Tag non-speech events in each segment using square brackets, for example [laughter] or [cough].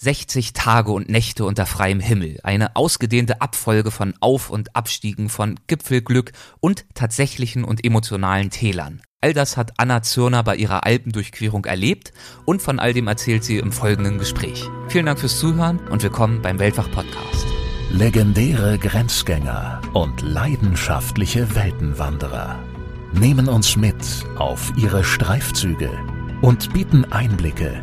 60 Tage und Nächte unter freiem Himmel, eine ausgedehnte Abfolge von Auf- und Abstiegen, von Gipfelglück und tatsächlichen und emotionalen Tälern. All das hat Anna Zürner bei ihrer Alpendurchquerung erlebt und von all dem erzählt sie im folgenden Gespräch. Vielen Dank fürs Zuhören und willkommen beim Weltwach-Podcast. Legendäre Grenzgänger und leidenschaftliche Weltenwanderer nehmen uns mit auf ihre Streifzüge und bieten Einblicke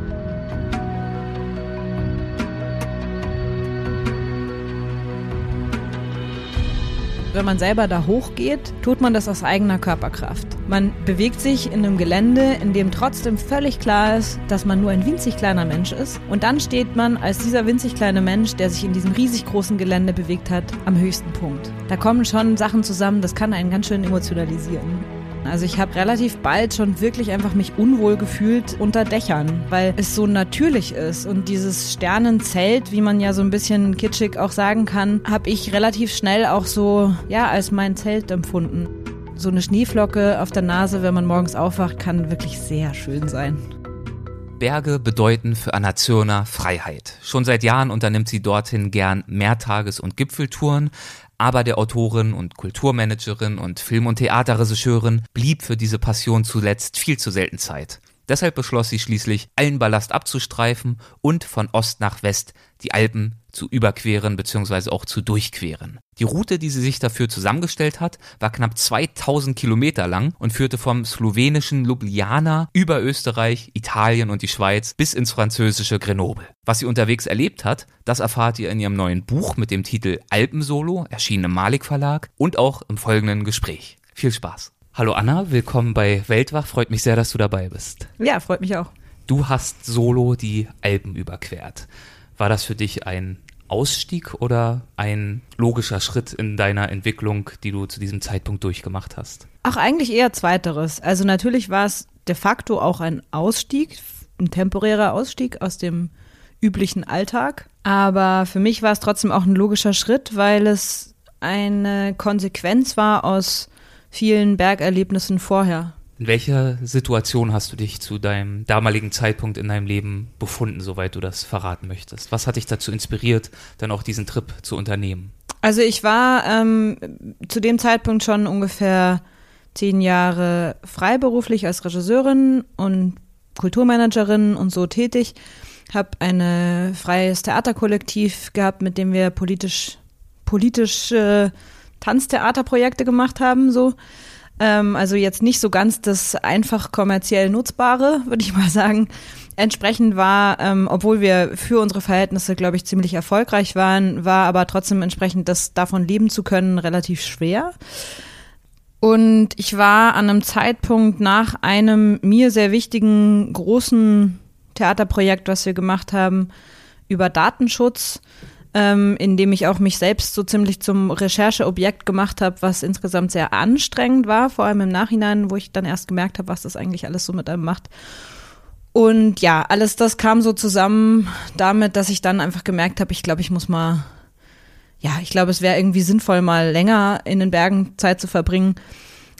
Wenn man selber da hochgeht, tut man das aus eigener Körperkraft. Man bewegt sich in einem Gelände, in dem trotzdem völlig klar ist, dass man nur ein winzig kleiner Mensch ist. Und dann steht man als dieser winzig kleine Mensch, der sich in diesem riesig großen Gelände bewegt hat, am höchsten Punkt. Da kommen schon Sachen zusammen, das kann einen ganz schön emotionalisieren. Also ich habe relativ bald schon wirklich einfach mich unwohl gefühlt unter Dächern, weil es so natürlich ist. Und dieses Sternenzelt, wie man ja so ein bisschen kitschig auch sagen kann, habe ich relativ schnell auch so, ja, als mein Zelt empfunden. So eine Schneeflocke auf der Nase, wenn man morgens aufwacht, kann wirklich sehr schön sein. Berge bedeuten für Anna Zürner Freiheit. Schon seit Jahren unternimmt sie dorthin gern Mehrtages- und Gipfeltouren, aber der Autorin und Kulturmanagerin und Film- und Theaterregisseurin blieb für diese Passion zuletzt viel zu selten Zeit. Deshalb beschloss sie schließlich, allen Ballast abzustreifen und von Ost nach West die Alpen zu überqueren bzw. auch zu durchqueren. Die Route, die sie sich dafür zusammengestellt hat, war knapp 2000 Kilometer lang und führte vom slowenischen Ljubljana über Österreich, Italien und die Schweiz bis ins französische Grenoble. Was sie unterwegs erlebt hat, das erfahrt ihr in ihrem neuen Buch mit dem Titel Alpensolo, erschienen im Malik Verlag und auch im folgenden Gespräch. Viel Spaß. Hallo Anna, willkommen bei Weltwach. Freut mich sehr, dass du dabei bist. Ja, freut mich auch. Du hast solo die Alpen überquert. War das für dich ein Ausstieg oder ein logischer Schritt in deiner Entwicklung, die du zu diesem Zeitpunkt durchgemacht hast? Ach, eigentlich eher zweiteres. Also natürlich war es de facto auch ein Ausstieg, ein temporärer Ausstieg aus dem üblichen Alltag. Aber für mich war es trotzdem auch ein logischer Schritt, weil es eine Konsequenz war aus vielen Bergerlebnissen vorher. In welcher Situation hast du dich zu deinem damaligen Zeitpunkt in deinem Leben befunden, soweit du das verraten möchtest? Was hat dich dazu inspiriert, dann auch diesen Trip zu unternehmen? Also ich war ähm, zu dem Zeitpunkt schon ungefähr zehn Jahre freiberuflich als Regisseurin und Kulturmanagerin und so tätig. Habe ein freies Theaterkollektiv gehabt, mit dem wir politisch politische äh, Tanztheaterprojekte gemacht haben, so ähm, also jetzt nicht so ganz das einfach kommerziell Nutzbare, würde ich [laughs] mal sagen. Entsprechend war, ähm, obwohl wir für unsere Verhältnisse, glaube ich, ziemlich erfolgreich waren, war aber trotzdem entsprechend, das davon leben zu können, relativ schwer. Und ich war an einem Zeitpunkt nach einem mir sehr wichtigen großen Theaterprojekt, was wir gemacht haben, über Datenschutz, ähm, in dem ich auch mich selbst so ziemlich zum Rechercheobjekt gemacht habe, was insgesamt sehr anstrengend war, vor allem im Nachhinein, wo ich dann erst gemerkt habe, was das eigentlich alles so mit einem macht. Und ja, alles das kam so zusammen damit, dass ich dann einfach gemerkt habe, ich glaube, ich muss mal, ja, ich glaube, es wäre irgendwie sinnvoll, mal länger in den Bergen Zeit zu verbringen.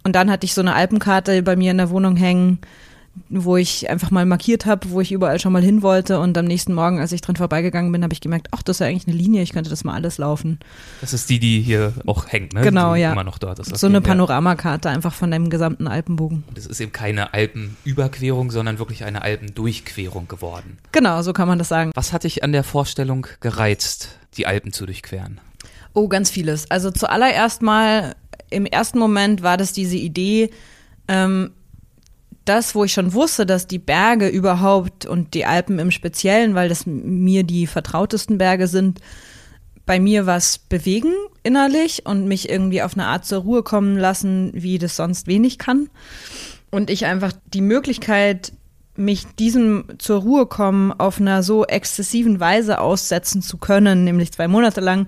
Und dann hatte ich so eine Alpenkarte bei mir in der Wohnung hängen, wo ich einfach mal markiert habe, wo ich überall schon mal hin wollte und am nächsten Morgen, als ich dran vorbeigegangen bin, habe ich gemerkt, ach, das ist ja eigentlich eine Linie, ich könnte das mal alles laufen. Das ist die, die hier auch hängt, ne? Genau, die ja. Immer noch dort ist. So eine Panoramakarte einfach von dem gesamten Alpenbogen. Und es ist eben keine Alpenüberquerung, sondern wirklich eine Alpendurchquerung geworden. Genau, so kann man das sagen. Was hat dich an der Vorstellung gereizt, die Alpen zu durchqueren? Oh, ganz vieles. Also zuallererst mal, im ersten Moment war das diese Idee, ähm, das, wo ich schon wusste, dass die Berge überhaupt und die Alpen im Speziellen, weil das mir die vertrautesten Berge sind, bei mir was bewegen innerlich und mich irgendwie auf eine Art zur Ruhe kommen lassen, wie das sonst wenig kann. Und ich einfach die Möglichkeit, mich diesem zur Ruhe kommen auf einer so exzessiven Weise aussetzen zu können, nämlich zwei Monate lang,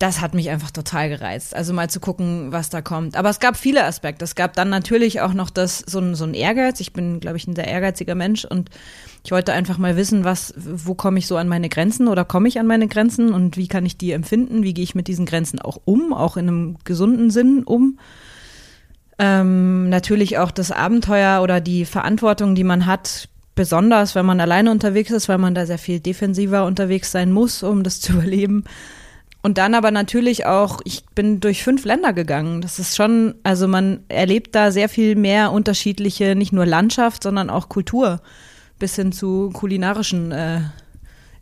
das hat mich einfach total gereizt. Also mal zu gucken, was da kommt. Aber es gab viele Aspekte. Es gab dann natürlich auch noch das, so ein, so ein Ehrgeiz. Ich bin, glaube ich, ein sehr ehrgeiziger Mensch und ich wollte einfach mal wissen, was, wo komme ich so an meine Grenzen oder komme ich an meine Grenzen und wie kann ich die empfinden? Wie gehe ich mit diesen Grenzen auch um, auch in einem gesunden Sinn um? Ähm, natürlich auch das Abenteuer oder die Verantwortung, die man hat, besonders wenn man alleine unterwegs ist, weil man da sehr viel defensiver unterwegs sein muss, um das [laughs] zu überleben. Und dann aber natürlich auch, ich bin durch fünf Länder gegangen. Das ist schon, also man erlebt da sehr viel mehr unterschiedliche, nicht nur Landschaft, sondern auch Kultur, bis hin zu kulinarischen äh,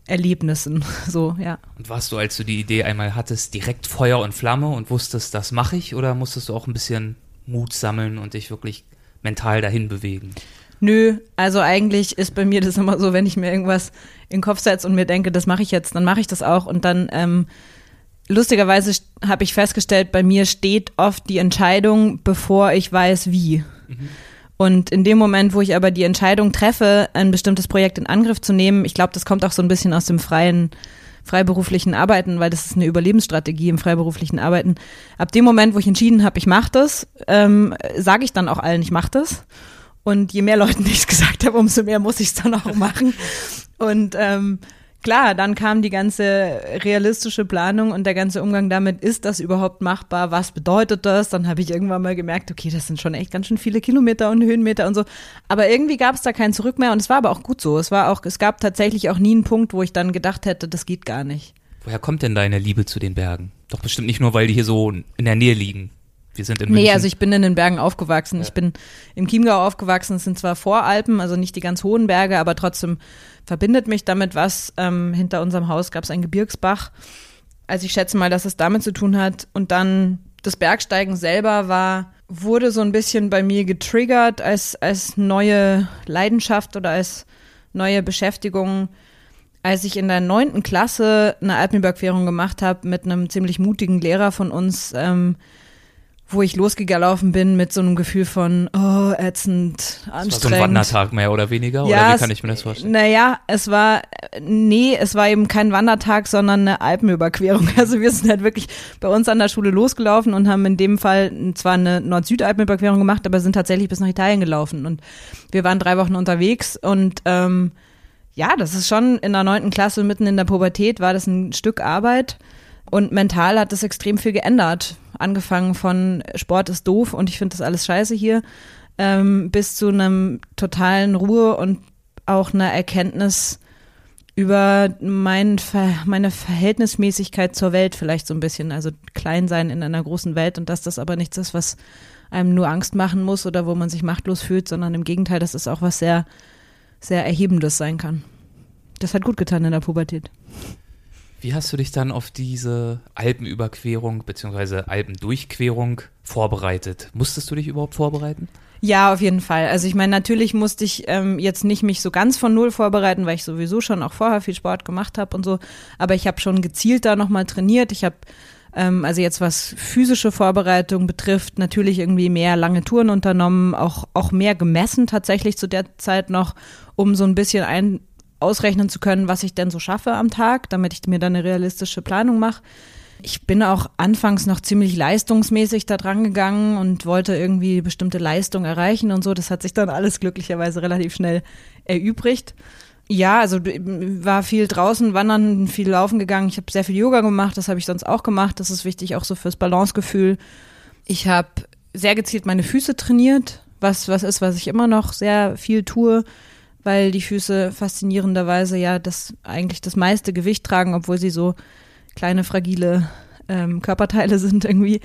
Erlebnissen. [laughs] So, ja. Und warst du, als du die Idee einmal hattest, direkt Feuer und Flamme und wusstest, das mache ich, oder musstest du auch ein bisschen Mut sammeln und dich wirklich mental dahin bewegen? Nö, also eigentlich ist bei mir das immer so, wenn ich mir irgendwas in den Kopf setze und mir denke, das mache ich jetzt, dann mache ich das auch und dann ähm, lustigerweise habe ich festgestellt, bei mir steht oft die Entscheidung, bevor ich weiß, wie. Mhm. Und in dem Moment, wo ich aber die Entscheidung treffe, ein bestimmtes Projekt in Angriff zu nehmen, ich glaube, das kommt auch so ein bisschen aus dem freien, freiberuflichen Arbeiten, weil das ist eine Überlebensstrategie im freiberuflichen Arbeiten. Ab dem Moment, wo ich entschieden habe, ich mache das, ähm, sage ich dann auch allen, ich mache das. Und je mehr Leuten [laughs] ich es gesagt habe, umso mehr muss ich es dann auch machen. Und ähm, klar, dann kam die ganze realistische Planung und der ganze Umgang damit, ist das überhaupt machbar? Was bedeutet das? Dann habe ich irgendwann mal gemerkt, okay, das sind schon echt ganz schön viele Kilometer und Höhenmeter und so. Aber irgendwie gab es da kein Zurück mehr und es war aber auch gut so. Es war auch, es gab tatsächlich auch nie einen Punkt, wo ich dann gedacht hätte, das geht gar nicht. Woher kommt denn deine Liebe zu den Bergen? Doch bestimmt nicht nur, weil die hier so in der Nähe liegen. Wir sind in München. Nee, also ich bin in den Bergen aufgewachsen. Ja. Ich bin im Chiemgau aufgewachsen. Es sind zwar Voralpen, also nicht die ganz hohen Berge, aber trotzdem verbindet mich damit was. Ähm, hinter unserem Haus gab es einen Gebirgsbach. Also ich schätze mal, dass es damit zu tun hat. Und dann das Bergsteigen selber war, wurde so ein bisschen bei mir getriggert als, als neue Leidenschaft oder als neue Beschäftigung. Als ich in der neunten Klasse eine Alpenüberquerung gemacht habe mit einem ziemlich mutigen Lehrer von uns, ähm, wo ich losgelaufen bin mit so einem Gefühl von, oh, ätzend, anstrengend. Das war so ein Wandertag mehr oder weniger? Ja, oder wie kann ich mir das vorstellen? Naja, es war, nee, es war eben kein Wandertag, sondern eine Alpenüberquerung. [laughs] Also wir sind halt wirklich bei uns an der Schule losgelaufen und haben in dem Fall zwar eine Nord-Süd-Alpenüberquerung gemacht, aber sind tatsächlich bis nach Italien gelaufen. Und wir waren drei Wochen unterwegs und ähm, ja, das ist schon in der neunten Klasse, mitten in der Pubertät, war das ein Stück Arbeit. Und mental hat das extrem viel geändert. Angefangen von Sport ist doof und ich finde das alles scheiße hier, ähm, bis zu einem totalen Ruhe und auch einer Erkenntnis über mein, meine Verhältnismäßigkeit zur Welt vielleicht so ein bisschen. Also klein sein in einer großen Welt und dass das aber nichts ist, was einem nur Angst machen muss oder wo man sich machtlos fühlt, sondern im Gegenteil, dass es auch was sehr, sehr Erhebendes sein kann. Das hat gut getan in der Pubertät. Wie hast du dich dann auf diese Alpenüberquerung bzw. Alpendurchquerung vorbereitet? Musstest du dich überhaupt vorbereiten? Ja, auf jeden Fall. Also ich meine, natürlich musste ich ähm, jetzt nicht mich so ganz von null vorbereiten, weil ich sowieso schon auch vorher viel Sport gemacht habe und so. Aber ich habe schon gezielt da nochmal trainiert. Ich habe ähm, also jetzt was physische Vorbereitung betrifft, natürlich irgendwie mehr lange Touren unternommen, auch, auch mehr gemessen tatsächlich zu der Zeit noch, um so ein bisschen ein, ausrechnen zu können, was ich denn so schaffe am Tag, damit ich mir dann eine realistische Planung mache. Ich bin auch anfangs noch ziemlich leistungsmäßig da dran gegangen und wollte irgendwie bestimmte Leistung erreichen und so. Das hat sich dann alles glücklicherweise relativ schnell erübrigt. Ja, also war viel draußen wandern, viel laufen gegangen. Ich habe sehr viel Yoga gemacht, das habe ich sonst auch gemacht. Das ist wichtig auch so fürs Balancegefühl. Ich habe sehr gezielt meine Füße trainiert, was was ist, was ich immer noch sehr viel tue weil die Füße faszinierenderweise ja das eigentlich das meiste Gewicht tragen, obwohl sie so kleine fragile ähm, Körperteile [laughs] sind irgendwie.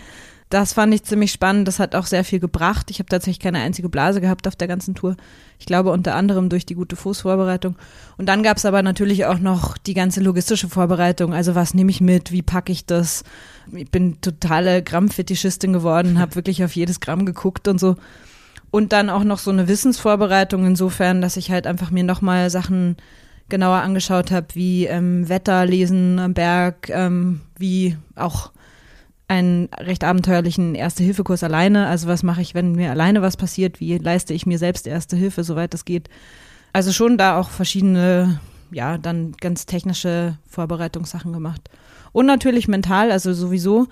Das fand ich ziemlich spannend. Das hat auch sehr viel gebracht. Ich habe tatsächlich keine einzige Blase gehabt auf der ganzen Tour. Ich glaube unter anderem durch die gute Fußvorbereitung. Und dann gab es aber natürlich auch noch die ganze logistische Vorbereitung. Also was nehme ich mit? Wie packe ich das? Ich bin totale Grammfetischistin geworden, habe wirklich auf jedes Gramm geguckt und so. Und dann auch noch so eine Wissensvorbereitung insofern, dass ich halt einfach mir nochmal Sachen genauer angeschaut habe, wie ähm, Wetter lesen am Berg, ähm, wie auch einen recht abenteuerlichen Erste-Hilfe-Kurs alleine. Also was mache ich, wenn mir alleine was passiert? Wie leiste ich mir selbst Erste Hilfe, soweit das geht? Also schon da auch verschiedene, ja, dann ganz technische Vorbereitungssachen gemacht. Und natürlich mental, also sowieso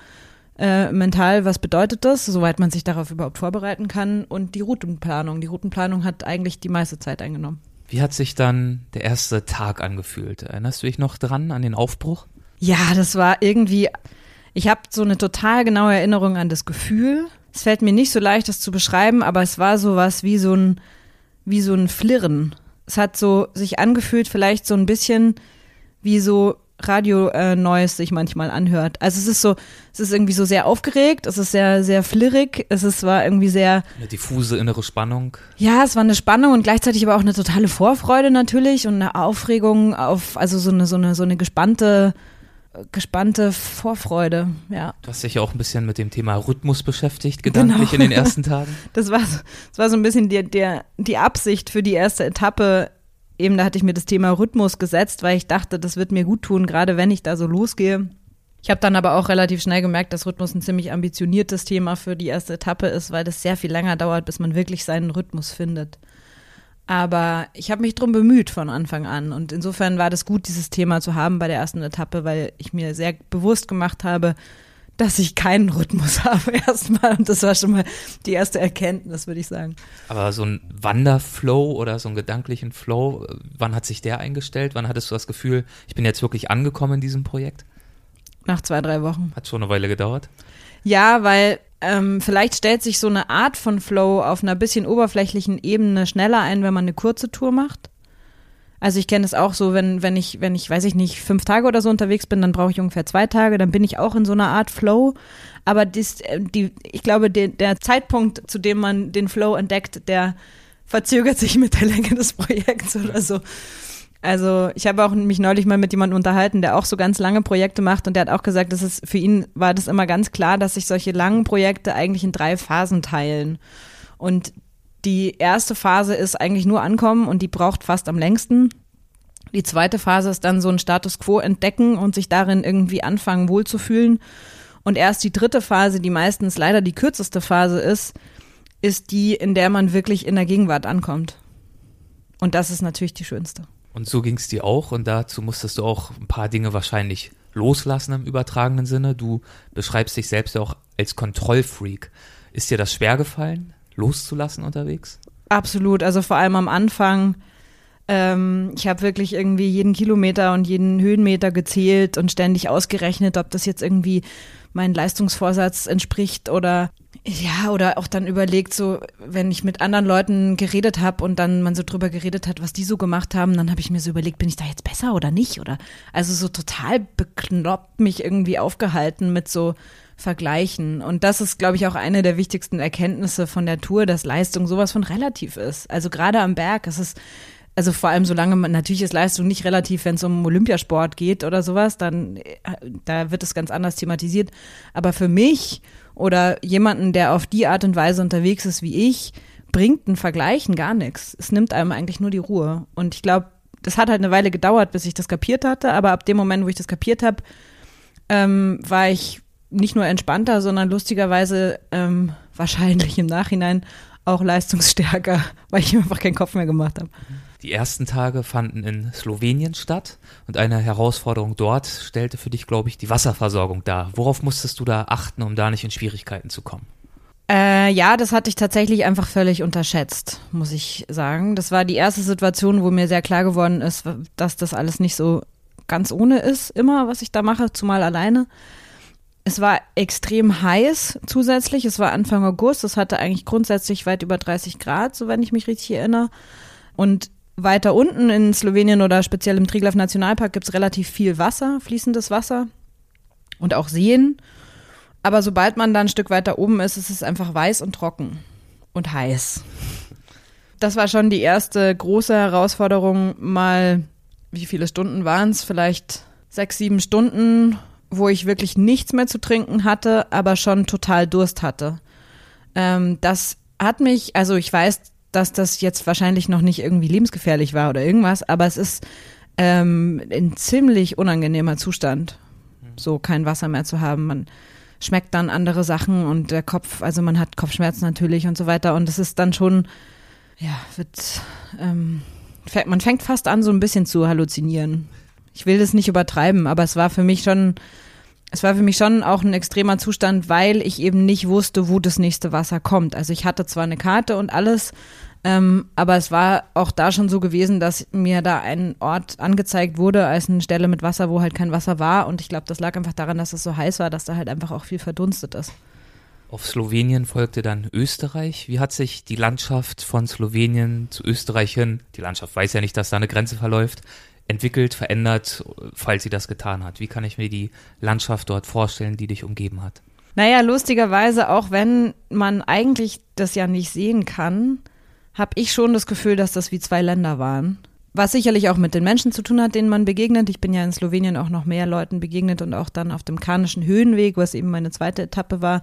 äh, mental, was bedeutet das, soweit man sich darauf überhaupt vorbereiten kann. Und die Routenplanung. Die Routenplanung hat eigentlich die meiste Zeit eingenommen. Wie hat sich dann der erste Tag angefühlt? Erinnerst du dich noch dran an den Aufbruch? Ja, das war irgendwie, ich habe so eine total genaue Erinnerung an das Gefühl. Es fällt mir nicht so leicht, das zu beschreiben, aber es war sowas wie so ein, wie so ein Flirren. Es hat so sich angefühlt, vielleicht so ein bisschen wie so Radio-Noise sich manchmal anhört. Also es ist so, es ist irgendwie so sehr aufgeregt, es ist sehr, sehr flirrig, es ist, war irgendwie sehr. Eine diffuse innere Spannung. Ja, es war eine Spannung und gleichzeitig aber auch eine totale Vorfreude natürlich und eine Aufregung auf, also so eine, so eine, so eine gespannte, gespannte Vorfreude, ja. Du hast dich ja auch ein bisschen mit dem Thema Rhythmus beschäftigt, gedanklich genau. in den ersten Tagen. [laughs] Das war, das war so ein bisschen die, der, die Absicht für die erste Etappe, eben da hatte ich mir das Thema Rhythmus gesetzt, weil ich dachte, das wird mir gut tun, gerade wenn ich da so losgehe. Ich habe dann aber auch relativ schnell gemerkt, dass Rhythmus ein ziemlich ambitioniertes Thema für die erste Etappe ist, weil das sehr viel länger dauert, bis man wirklich seinen Rhythmus findet. Aber ich habe mich drum bemüht von Anfang an und insofern war das gut, dieses Thema zu haben bei der ersten Etappe, weil ich mir sehr bewusst gemacht habe, dass ich keinen Rhythmus [laughs] habe erstmal. Und das war schon mal die erste Erkenntnis, würde ich sagen. Aber so ein Wanderflow oder so einen gedanklichen Flow, wann hat sich der eingestellt? Wann hattest du das Gefühl, ich bin jetzt wirklich angekommen in diesem Projekt? Nach zwei, drei Wochen. Hat schon eine Weile gedauert? Ja, weil ähm, vielleicht stellt sich so eine Art von Flow auf einer bisschen oberflächlichen Ebene schneller ein, wenn man eine kurze Tour macht. Also ich kenne es auch so, wenn, wenn ich, wenn ich, weiß ich nicht, fünf Tage oder so unterwegs bin, dann brauche ich ungefähr zwei Tage, dann bin ich auch in so einer Art Flow. Aber dies, äh, die, ich glaube, der, der Zeitpunkt, zu dem man den Flow entdeckt, der verzögert sich mit der Länge des Projekts oder so. Also ich habe auch mich neulich mal mit jemandem unterhalten, der auch so ganz lange Projekte macht und der hat auch gesagt, dass es für ihn war das immer ganz klar, dass sich solche langen Projekte eigentlich in drei Phasen teilen. Und die erste Phase ist eigentlich nur ankommen und die braucht fast am längsten. Die zweite Phase ist dann so ein Status quo entdecken und sich darin irgendwie anfangen wohlzufühlen. Und erst die dritte Phase, die meistens leider die kürzeste Phase ist, ist die, in der man wirklich in der Gegenwart ankommt. Und das ist natürlich die schönste. Und so ging es dir auch und dazu musstest du auch ein paar Dinge wahrscheinlich loslassen im übertragenen Sinne. Du beschreibst dich selbst auch als Kontrollfreak. Ist dir das schwer gefallen? Loszulassen unterwegs? Absolut, also vor allem am Anfang. Ähm, ich habe wirklich irgendwie jeden Kilometer und jeden Höhenmeter gezählt und ständig ausgerechnet, ob das jetzt irgendwie meinen Leistungsvorsatz entspricht oder ja, oder auch dann überlegt, so, wenn ich mit anderen Leuten geredet habe und dann man so drüber geredet hat, was die so gemacht haben, dann habe ich mir so überlegt, bin ich da jetzt besser oder nicht? Oder also so total bekloppt mich irgendwie aufgehalten mit so vergleichen. Und das ist, glaube ich, auch eine der wichtigsten Erkenntnisse von der Tour, dass Leistung sowas von relativ ist. Also gerade am Berg ist es, also vor allem solange man, natürlich ist Leistung nicht relativ, wenn es um Olympiasport geht oder sowas, dann, äh, da wird es ganz anders thematisiert. Aber für mich oder jemanden, der auf die Art und Weise unterwegs ist wie ich, bringt ein Vergleichen gar nichts. Es nimmt einem eigentlich nur die Ruhe. Und ich glaube, das hat halt eine Weile gedauert, bis ich das kapiert hatte, aber ab dem Moment, wo ich das kapiert habe, ähm, war ich nicht nur entspannter, sondern lustigerweise ähm, wahrscheinlich im Nachhinein auch leistungsstärker, [laughs] weil ich einfach keinen Kopf mehr gemacht habe. Die ersten Tage fanden in Slowenien statt und eine Herausforderung dort stellte für dich, glaube ich, die Wasserversorgung dar. Worauf musstest du da achten, um da nicht in Schwierigkeiten zu kommen? Äh, ja, das hatte ich tatsächlich einfach völlig unterschätzt, muss ich sagen. Das war die erste Situation, wo mir sehr klar geworden ist, dass das alles nicht so ganz ohne ist, immer, was ich da mache, zumal alleine. Es war extrem heiß zusätzlich. Es war Anfang August. Es hatte eigentlich grundsätzlich weit über 30 Grad, so wenn ich mich richtig erinnere. Und weiter unten in Slowenien oder speziell im Triglav Nationalpark gibt es relativ viel Wasser, fließendes Wasser und auch Seen. Aber sobald man dann ein Stück weiter oben ist, ist es einfach weiß und trocken und heiß. Das war schon die erste große Herausforderung, mal, wie viele Stunden waren es? Vielleicht sechs, sieben Stunden wo ich wirklich nichts mehr zu trinken hatte, aber schon total Durst hatte. Ähm, das hat mich, also ich weiß, dass das jetzt wahrscheinlich noch nicht irgendwie lebensgefährlich war oder irgendwas, aber es ist ähm, ein ziemlich unangenehmer Zustand, so kein Wasser mehr zu haben. Man schmeckt dann andere Sachen und der Kopf, also man hat Kopfschmerzen natürlich und so weiter und es ist dann schon, ja, wird, ähm, man fängt fast an, so ein bisschen zu halluzinieren ich will das nicht übertreiben, aber es war für mich schon es war für mich schon auch ein extremer Zustand, weil ich eben nicht wusste, wo das nächste Wasser kommt. Also ich hatte zwar eine Karte und alles, ähm, aber es war auch da schon so gewesen, dass mir da ein Ort angezeigt wurde als eine Stelle mit Wasser, wo halt kein Wasser war. Und ich glaube, das lag einfach daran, dass es so heiß war, dass da halt einfach auch viel verdunstet ist. Auf Slowenien folgte dann Österreich. Wie hat sich die Landschaft von Slowenien zu Österreich hin, die Landschaft weiß ja nicht, dass da eine Grenze verläuft, entwickelt, verändert, falls sie das getan hat? Wie kann ich mir die Landschaft dort vorstellen, die dich umgeben hat? Naja, lustigerweise, auch wenn man eigentlich das ja nicht sehen kann, habe ich schon das Gefühl, dass das wie zwei Länder waren. Was sicherlich auch mit den Menschen zu tun hat, denen man begegnet. Ich bin ja in Slowenien auch noch mehr Leuten begegnet und auch dann auf dem Karnischen Höhenweg, was eben meine zweite Etappe war.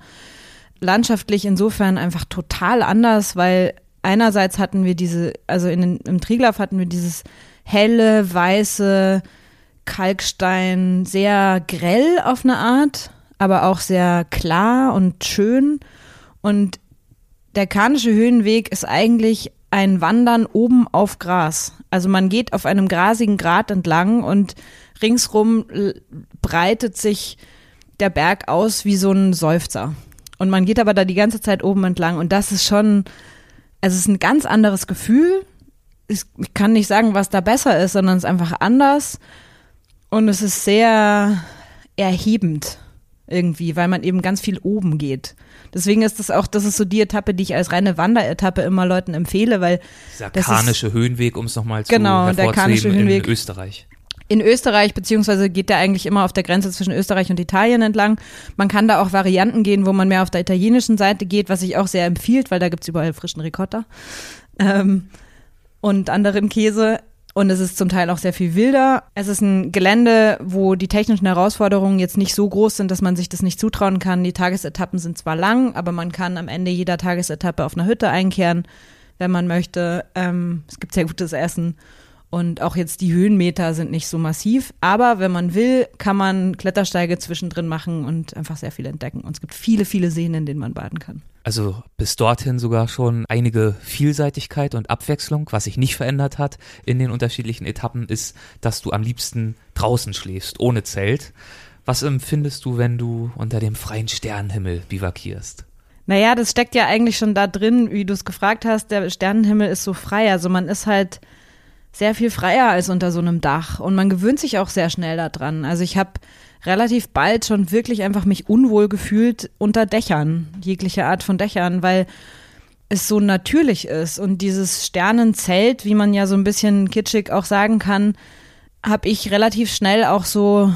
Landschaftlich insofern einfach total anders, weil einerseits hatten wir diese, also in, im Triglav hatten wir dieses helle, weiße Kalkstein, sehr grell auf eine Art, aber auch sehr klar und schön. Und der Karnische Höhenweg ist eigentlich ein Wandern oben auf Gras. Also man geht auf einem grasigen Grat entlang und ringsrum breitet sich der Berg aus wie so ein Seufzer. Und man geht aber da die ganze Zeit oben entlang und das ist schon, also es ist ein ganz anderes Gefühl ich kann nicht sagen, was da besser ist, sondern es ist einfach anders. Und es ist sehr erhebend irgendwie, weil man eben ganz viel oben geht. Deswegen ist das auch, das ist so die Etappe, die ich als reine Wanderetappe immer Leuten empfehle, weil dieser karnische Höhenweg, um es nochmal zu genau, der karnische Höhenweg in Österreich. In Österreich, beziehungsweise geht der eigentlich immer auf der Grenze zwischen Österreich und Italien entlang. Man kann da auch Varianten gehen, wo man mehr auf der italienischen Seite geht, was ich auch sehr empfiehlt, weil da gibt's überall frischen Ricotta. Ähm, und anderen Käse. Und es ist zum Teil auch sehr viel wilder. Es ist ein Gelände, wo die technischen Herausforderungen jetzt nicht so groß sind, dass man sich das nicht zutrauen kann. Die Tagesetappen sind zwar lang, aber man kann am Ende jeder Tagesetappe auf einer Hütte einkehren, wenn man möchte. Ähm, es gibt sehr gutes Essen. Und auch jetzt die Höhenmeter sind nicht so massiv. Aber wenn man will, kann man Klettersteige zwischendrin machen und einfach sehr viel entdecken. Und es gibt viele, viele Seen, in denen man baden kann. Also bis dorthin sogar schon einige Vielseitigkeit und Abwechslung. Was sich nicht verändert hat in den unterschiedlichen Etappen ist, dass du am liebsten draußen schläfst, ohne Zelt. Was empfindest du, wenn du unter dem freien Sternenhimmel bivakierst? Naja, das steckt ja eigentlich schon da drin, wie du es gefragt hast. Der Sternenhimmel ist so frei. Also man ist halt sehr viel freier als unter so einem Dach und man gewöhnt sich auch sehr schnell daran. Also ich habe relativ bald schon wirklich einfach mich unwohl gefühlt unter Dächern, jegliche Art von Dächern, weil es so natürlich ist und dieses Sternenzelt, wie man ja so ein bisschen kitschig auch sagen kann, habe ich relativ schnell auch so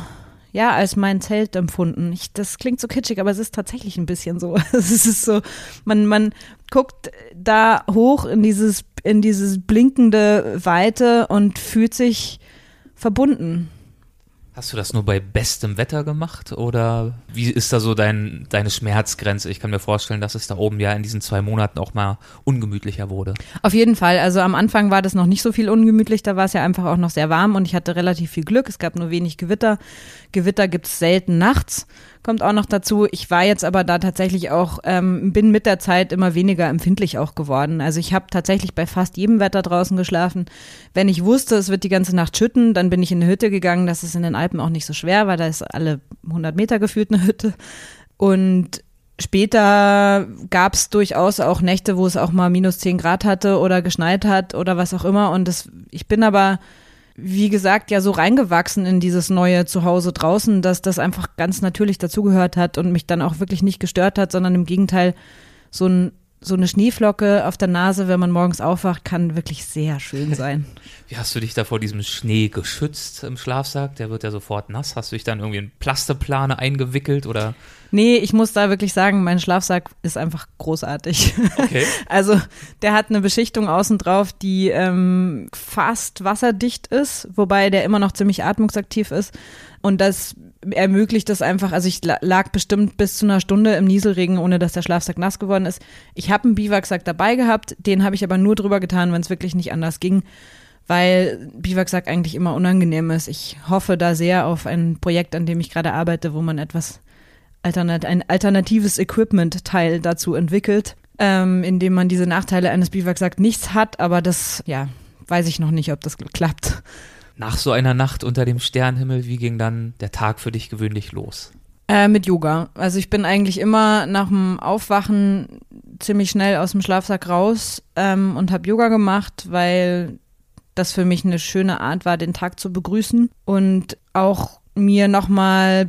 ja als mein Zelt empfunden. Ich, das klingt so kitschig, aber es ist tatsächlich ein bisschen so. [laughs] Es ist so, man man guckt da hoch in dieses in dieses blinkende Weite und fühlt sich verbunden. Hast du das nur bei bestem Wetter gemacht oder wie ist da so dein, deine Schmerzgrenze? Ich kann mir vorstellen, dass es da oben ja in diesen zwei Monaten auch mal ungemütlicher wurde. Auf jeden Fall. Also am Anfang war das noch nicht so viel ungemütlich, da war es ja einfach auch noch sehr warm und ich hatte relativ viel Glück. Es gab nur wenig Gewitter. Gewitter gibt es selten nachts kommt auch noch dazu. Ich war jetzt aber da tatsächlich auch, ähm, bin mit der Zeit immer weniger empfindlich auch geworden. Also ich habe tatsächlich bei fast jedem Wetter draußen geschlafen. Wenn ich wusste, es wird die ganze Nacht schütten, dann bin ich in eine Hütte gegangen. Das ist in den Alpen auch nicht so schwer, weil da ist alle 100 Meter gefühlt eine Hütte. Und Später gab es durchaus auch Nächte, wo es auch mal minus 10 Grad hatte oder geschneit hat oder was auch immer. Und das, ich bin aber wie gesagt, ja so reingewachsen in dieses neue Zuhause draußen, dass das einfach ganz natürlich dazugehört hat und mich dann auch wirklich nicht gestört hat, sondern im Gegenteil so ein so eine Schneeflocke auf der Nase, wenn man morgens aufwacht, kann wirklich sehr schön sein. [laughs] Wie hast du dich da vor diesem Schnee geschützt im Schlafsack? Der wird ja sofort nass. Hast du dich dann irgendwie in Plasteplane eingewickelt oder? Nee, ich muss da wirklich sagen, mein Schlafsack ist einfach großartig. Okay. [laughs] Also der hat eine Beschichtung außen drauf, die ähm, fast wasserdicht ist, wobei der immer noch ziemlich atmungsaktiv ist. Und das ermöglicht es einfach, also ich lag bestimmt bis zu einer Stunde im Nieselregen, ohne dass der Schlafsack nass geworden ist. Ich habe einen Biwaksack dabei gehabt, den habe ich aber nur drüber getan, wenn es wirklich nicht anders ging, weil Biwaksack eigentlich immer unangenehm ist. Ich hoffe da sehr auf ein Projekt, an dem ich gerade arbeite, wo man etwas alternat ein alternatives Equipment-Teil dazu entwickelt, ähm, in dem man diese Nachteile eines Biwaksacks nichts hat, aber das, ja, weiß ich noch nicht, ob das klappt. Nach so einer Nacht unter dem Sternenhimmel, wie ging dann der Tag für dich gewöhnlich los? Äh, mit Yoga. Also ich bin eigentlich immer nach dem Aufwachen ziemlich schnell aus dem Schlafsack raus ähm, und habe Yoga gemacht, weil das für mich eine schöne Art war, den Tag zu begrüßen und auch mir nochmal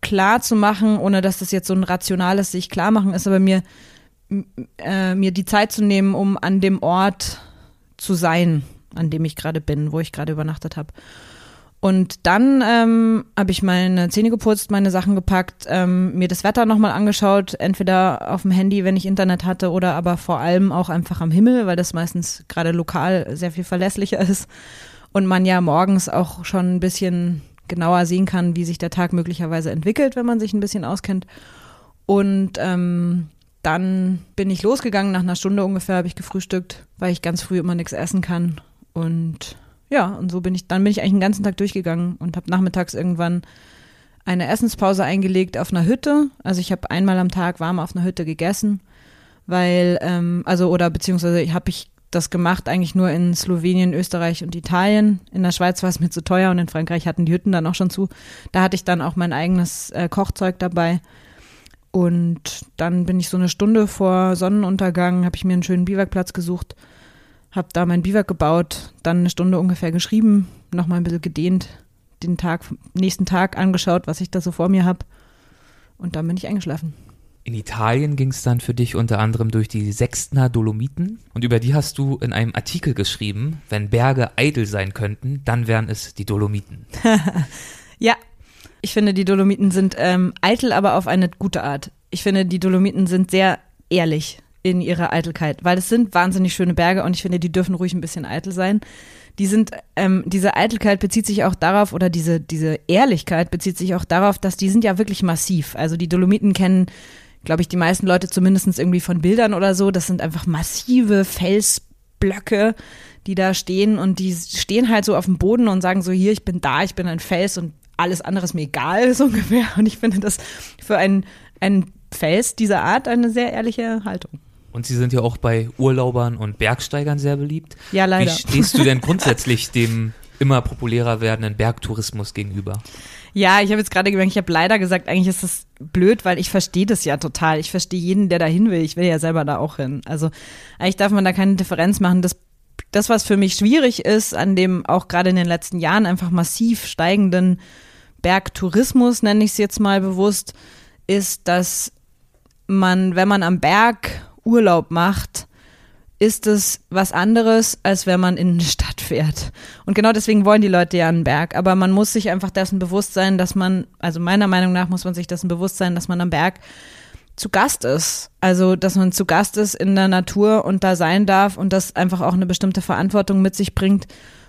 klar zu machen, ohne dass das jetzt so ein rationales sich klar machen ist, aber mir, äh, mir die Zeit zu nehmen, um an dem Ort zu sein, an dem ich gerade bin, wo ich gerade übernachtet habe. Und dann ähm, habe ich meine Zähne geputzt, meine Sachen gepackt, ähm, mir das Wetter nochmal angeschaut, entweder auf dem Handy, wenn ich Internet hatte, oder aber vor allem auch einfach am Himmel, weil das meistens gerade lokal sehr viel verlässlicher ist und man ja morgens auch schon ein bisschen genauer sehen kann, wie sich der Tag möglicherweise entwickelt, wenn man sich ein bisschen auskennt. Und ähm, dann bin ich losgegangen, nach einer Stunde ungefähr habe ich gefrühstückt, weil ich ganz früh immer nichts essen kann. Und ja, und so bin ich, dann bin ich eigentlich den ganzen Tag durchgegangen und habe nachmittags irgendwann eine Essenspause eingelegt auf einer Hütte. Also ich habe einmal am Tag warm auf einer Hütte gegessen, weil, ähm, also oder beziehungsweise habe ich das gemacht eigentlich nur in Slowenien, Österreich und Italien. In der Schweiz war es mir zu teuer und in Frankreich hatten die Hütten dann auch schon zu. Da hatte ich dann auch mein eigenes äh, Kochzeug dabei. Und dann bin ich so eine Stunde vor Sonnenuntergang, habe ich mir einen schönen Biwakplatz gesucht habe da mein Biwak gebaut, dann eine Stunde ungefähr geschrieben, nochmal ein bisschen gedehnt, den Tag, nächsten Tag angeschaut, was ich da so vor mir habe. Und dann bin ich eingeschlafen. In Italien ging es dann für dich unter anderem durch die Sechstner Dolomiten und über die hast du in einem Artikel geschrieben, wenn Berge eitel sein könnten, dann wären es die Dolomiten. [laughs] ja, ich finde, die Dolomiten sind ähm, eitel, aber auf eine gute Art. Ich finde, die Dolomiten sind sehr ehrlich in ihrer Eitelkeit, weil es sind wahnsinnig schöne Berge und ich finde, die dürfen ruhig ein bisschen eitel sein. Die sind, ähm, diese Eitelkeit bezieht sich auch darauf, oder diese, diese Ehrlichkeit bezieht sich auch darauf, dass die sind ja wirklich massiv. Also die Dolomiten kennen, glaube ich, die meisten Leute zumindest irgendwie von Bildern oder so. Das sind einfach massive Felsblöcke, die da stehen und die stehen halt so auf dem Boden und sagen so, hier, ich bin da, ich bin ein Fels und alles andere ist mir egal, [laughs] so ungefähr. Und ich finde das für einen, einen Fels dieser Art eine sehr ehrliche Haltung. Und sie sind ja auch bei Urlaubern und Bergsteigern sehr beliebt. Ja, leider. Wie stehst du denn [laughs] grundsätzlich dem immer populärer werdenden Bergtourismus gegenüber? Ja, ich habe jetzt gerade gemerkt, ich habe leider gesagt, eigentlich ist das blöd, weil ich verstehe das ja total. Ich verstehe jeden, der da hin will. Ich will ja selber da auch hin. Also eigentlich darf man da keine Differenz machen. Das, das was für mich schwierig ist, an dem auch gerade in den letzten Jahren einfach massiv steigenden Bergtourismus, nenne ich es jetzt mal bewusst, ist, dass man, wenn man am Berg Urlaub macht, ist es was anderes, als wenn man in eine Stadt fährt. Und genau deswegen wollen die Leute ja einen Berg. Aber man muss sich einfach dessen bewusst sein, dass man, also meiner Meinung nach muss man sich dessen bewusst sein, dass man am Berg zu Gast ist. Also, dass man zu Gast ist in der Natur und da sein darf und das einfach auch eine bestimmte Verantwortung mit sich bringt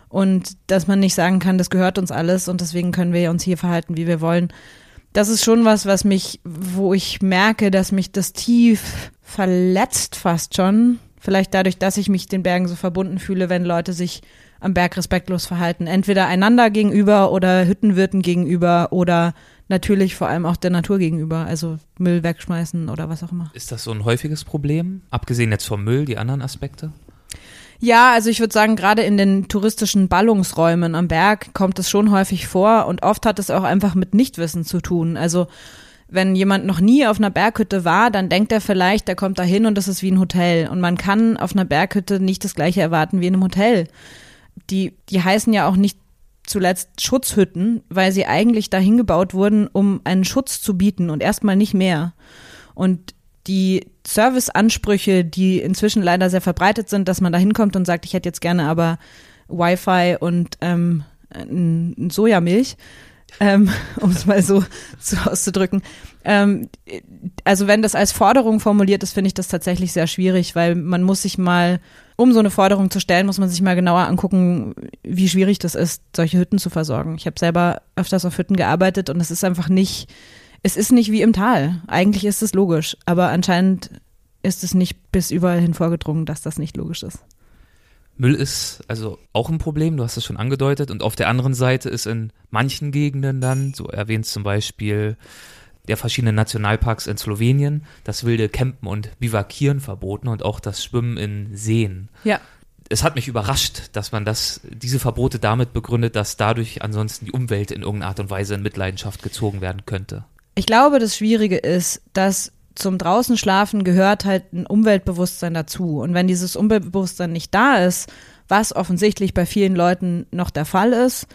und dass man nicht sagen kann, das gehört uns alles und deswegen können wir uns hier verhalten, wie wir wollen das ist schon was, was mich, wo ich merke, dass mich das tief verletzt fast schon. Vielleicht dadurch, dass ich mich den Bergen so verbunden fühle, wenn Leute sich am Berg respektlos verhalten. Entweder einander gegenüber oder Hüttenwirten gegenüber oder natürlich vor allem auch der Natur gegenüber, also Müll wegschmeißen oder was auch immer. Ist das so ein häufiges Problem? Abgesehen jetzt vom Müll, die anderen Aspekte? Ja, also ich würde sagen, gerade in den touristischen Ballungsräumen am Berg kommt es schon häufig vor und oft hat es auch einfach mit Nichtwissen zu tun. Also wenn jemand noch nie auf einer Berghütte war, dann denkt er vielleicht, der kommt da hin und das ist wie ein Hotel. Und man kann auf einer Berghütte nicht das gleiche erwarten wie in einem Hotel. Die, die heißen ja auch nicht zuletzt Schutzhütten, weil sie eigentlich dahin gebaut wurden, um einen Schutz zu bieten und erstmal nicht mehr. Und die Serviceansprüche, die inzwischen leider sehr verbreitet sind, dass man da hinkommt und sagt, ich hätte jetzt gerne aber Wi-Fi und ähm, Sojamilch, ähm, [laughs] um es mal so, so auszudrücken. Ähm, also wenn das als Forderung formuliert ist, finde ich das tatsächlich sehr schwierig, weil man muss sich mal, um so eine Forderung zu stellen, muss man sich mal genauer angucken, wie schwierig das ist, solche Hütten zu versorgen. Ich habe selber öfters auf Hütten gearbeitet und es ist einfach nicht es ist nicht wie im Tal. Eigentlich ist es logisch, aber anscheinend ist es nicht bis überall hin vorgedrungen, dass das nicht logisch ist. Müll ist also auch ein Problem, du hast es schon angedeutet. Und auf der anderen Seite ist in manchen Gegenden dann, so erwähnt zum Beispiel der verschiedenen Nationalparks in Slowenien, das wilde Campen und Bivakieren verboten und auch das Schwimmen in Seen. Ja. Es hat mich überrascht, dass man das, diese Verbote damit begründet, dass dadurch ansonsten die Umwelt in irgendeiner Art und Weise in Mitleidenschaft gezogen werden könnte. Ich glaube, das Schwierige ist, dass zum draußen schlafen gehört halt ein Umweltbewusstsein dazu. Und wenn dieses Umweltbewusstsein nicht da ist, was offensichtlich bei vielen Leuten noch der Fall ist,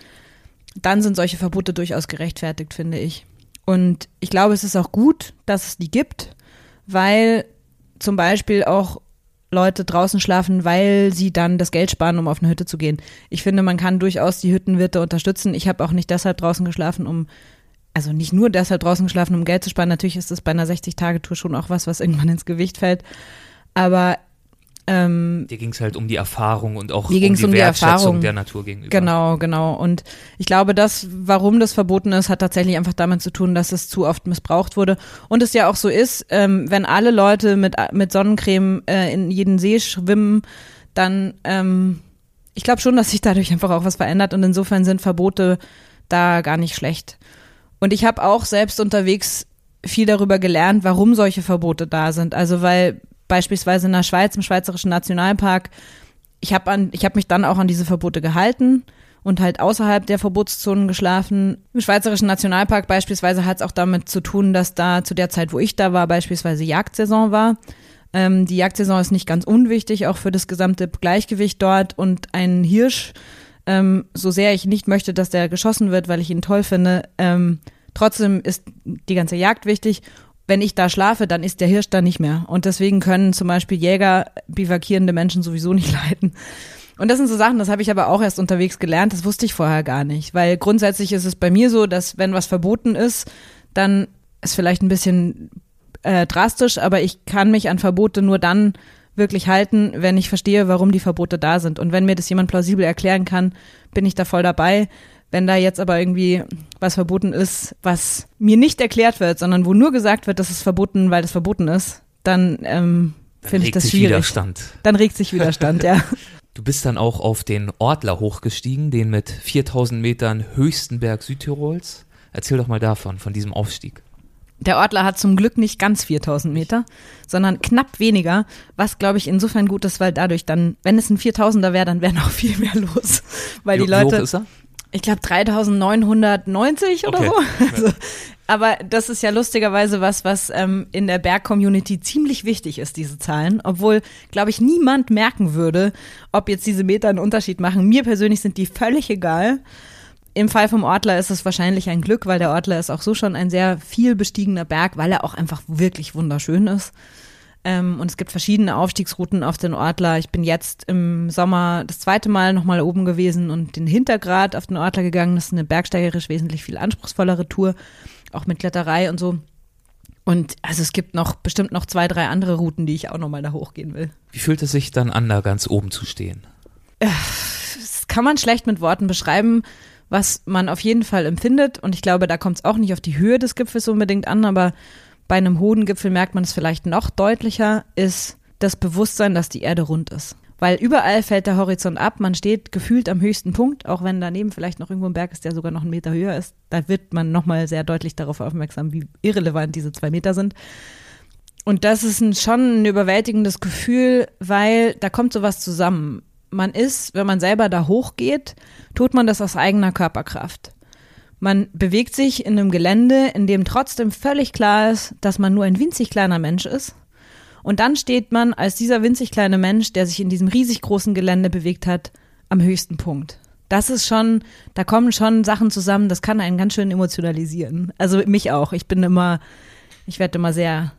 dann sind solche Verbote durchaus gerechtfertigt, finde ich. Und ich glaube, es ist auch gut, dass es die gibt, weil zum Beispiel auch Leute draußen schlafen, weil sie dann das Geld sparen, um auf eine Hütte zu gehen. Ich finde, man kann durchaus die Hüttenwirte unterstützen. Ich habe auch nicht deshalb draußen geschlafen, um also nicht nur deshalb draußen geschlafen, um Geld zu sparen. Natürlich ist das bei einer 60-Tage-Tour schon auch was, was irgendwann ins Gewicht fällt. Aber ähm, Dir ging es halt um die Erfahrung und auch um die, um die Erfahrung der Natur gegenüber. Genau, genau. Und ich glaube, das, warum das verboten ist, hat tatsächlich einfach damit zu tun, dass es zu oft missbraucht wurde. Und es ja auch so ist, ähm, wenn alle Leute mit, mit Sonnencreme äh, in jeden See schwimmen, dann, ähm, ich glaube schon, dass sich dadurch einfach auch was verändert. Und insofern sind Verbote da gar nicht schlecht. Und ich habe auch selbst unterwegs viel darüber gelernt, warum solche Verbote da sind. Also weil beispielsweise in der Schweiz, im Schweizerischen Nationalpark, ich habe habe mich dann auch an diese Verbote gehalten und halt außerhalb der Verbotszonen geschlafen. Im Schweizerischen Nationalpark beispielsweise hat es auch damit zu tun, dass da zu der Zeit, wo ich da war, beispielsweise Jagdsaison war. Ähm, die Jagdsaison ist nicht ganz unwichtig, auch für das gesamte Gleichgewicht dort. Und ein Hirsch ähm, so sehr ich nicht möchte, dass der geschossen wird, weil ich ihn toll finde, ähm, trotzdem ist die ganze Jagd wichtig. Wenn ich da schlafe, dann ist der Hirsch da nicht mehr. Und deswegen können zum Beispiel Jäger bivakierende Menschen sowieso nicht [laughs] leiden. Und das sind so Sachen, das habe ich aber auch erst unterwegs gelernt, das wusste ich vorher gar nicht. Weil grundsätzlich ist es bei mir so, dass wenn was verboten ist, dann ist vielleicht ein bisschen äh, drastisch, aber ich kann mich an Verbote nur dann wirklich halten, wenn ich verstehe, warum die Verbote da sind. Und wenn mir das jemand plausibel erklären kann, bin ich da voll dabei. Wenn da jetzt aber irgendwie was verboten ist, was mir nicht erklärt wird, sondern wo nur gesagt wird, das ist verboten, weil das verboten ist, dann, ähm, finde ich das sich schwierig. Widerstand. Dann regt sich Widerstand, ja. [laughs] Du bist dann auch auf den Ortler hochgestiegen, den mit 4000 Metern höchsten Berg Südtirols. Erzähl doch mal davon, von diesem Aufstieg. Der Ortler hat zum Glück nicht ganz 4000 Meter, sondern knapp weniger, was glaube ich insofern gut ist, weil dadurch dann, wenn es ein 4000er wäre, dann wäre noch [laughs] viel mehr los. Weil die Leute. Wie hoch ist er? Ich glaube 3990 oder Okay. so. [laughs] Also, aber das ist ja lustigerweise was, was ähm, in der Berg-Community ziemlich wichtig ist, diese Zahlen. Obwohl, glaube ich, niemand merken würde, ob jetzt diese Meter einen Unterschied machen. Mir persönlich sind die völlig egal. Im Fall vom Ortler ist es wahrscheinlich ein Glück, weil der Ortler ist auch so schon ein sehr viel bestiegener Berg, weil er auch einfach wirklich wunderschön ist. Ähm, und es gibt verschiedene Aufstiegsrouten auf den Ortler. Ich bin jetzt im Sommer das zweite Mal nochmal oben gewesen und den Hintergrad auf den Ortler gegangen. Das ist eine bergsteigerisch wesentlich viel anspruchsvollere Tour, auch mit Kletterei und so. Und also es gibt noch bestimmt noch zwei, drei andere Routen, die ich auch nochmal da hochgehen will. Wie fühlt es sich dann an, da ganz oben zu stehen? Das kann man schlecht mit Worten beschreiben, was man auf jeden Fall empfindet. Und ich glaube, da kommt es auch nicht auf die Höhe des Gipfels unbedingt an, aber bei einem hohen Gipfel merkt man es vielleicht noch deutlicher, ist das Bewusstsein, dass die Erde rund ist. Weil überall fällt der Horizont ab, man steht gefühlt am höchsten Punkt, auch wenn daneben vielleicht noch irgendwo ein Berg ist, der sogar noch einen Meter höher ist. Da wird man nochmal sehr deutlich darauf aufmerksam, wie irrelevant diese zwei Meter sind. Und das ist ein, schon ein überwältigendes Gefühl, weil da kommt sowas zusammen. Man ist, wenn man selber da hochgeht, tut man das aus eigener Körperkraft. Man bewegt sich in einem Gelände, in dem trotzdem völlig klar ist, dass man nur ein winzig kleiner Mensch ist. Und dann steht man als dieser winzig kleine Mensch, der sich in diesem riesig großen Gelände bewegt hat, am höchsten Punkt. Das ist schon, da kommen schon Sachen zusammen, das kann einen ganz schön emotionalisieren. Also mich auch. Ich bin immer, ich werde immer sehr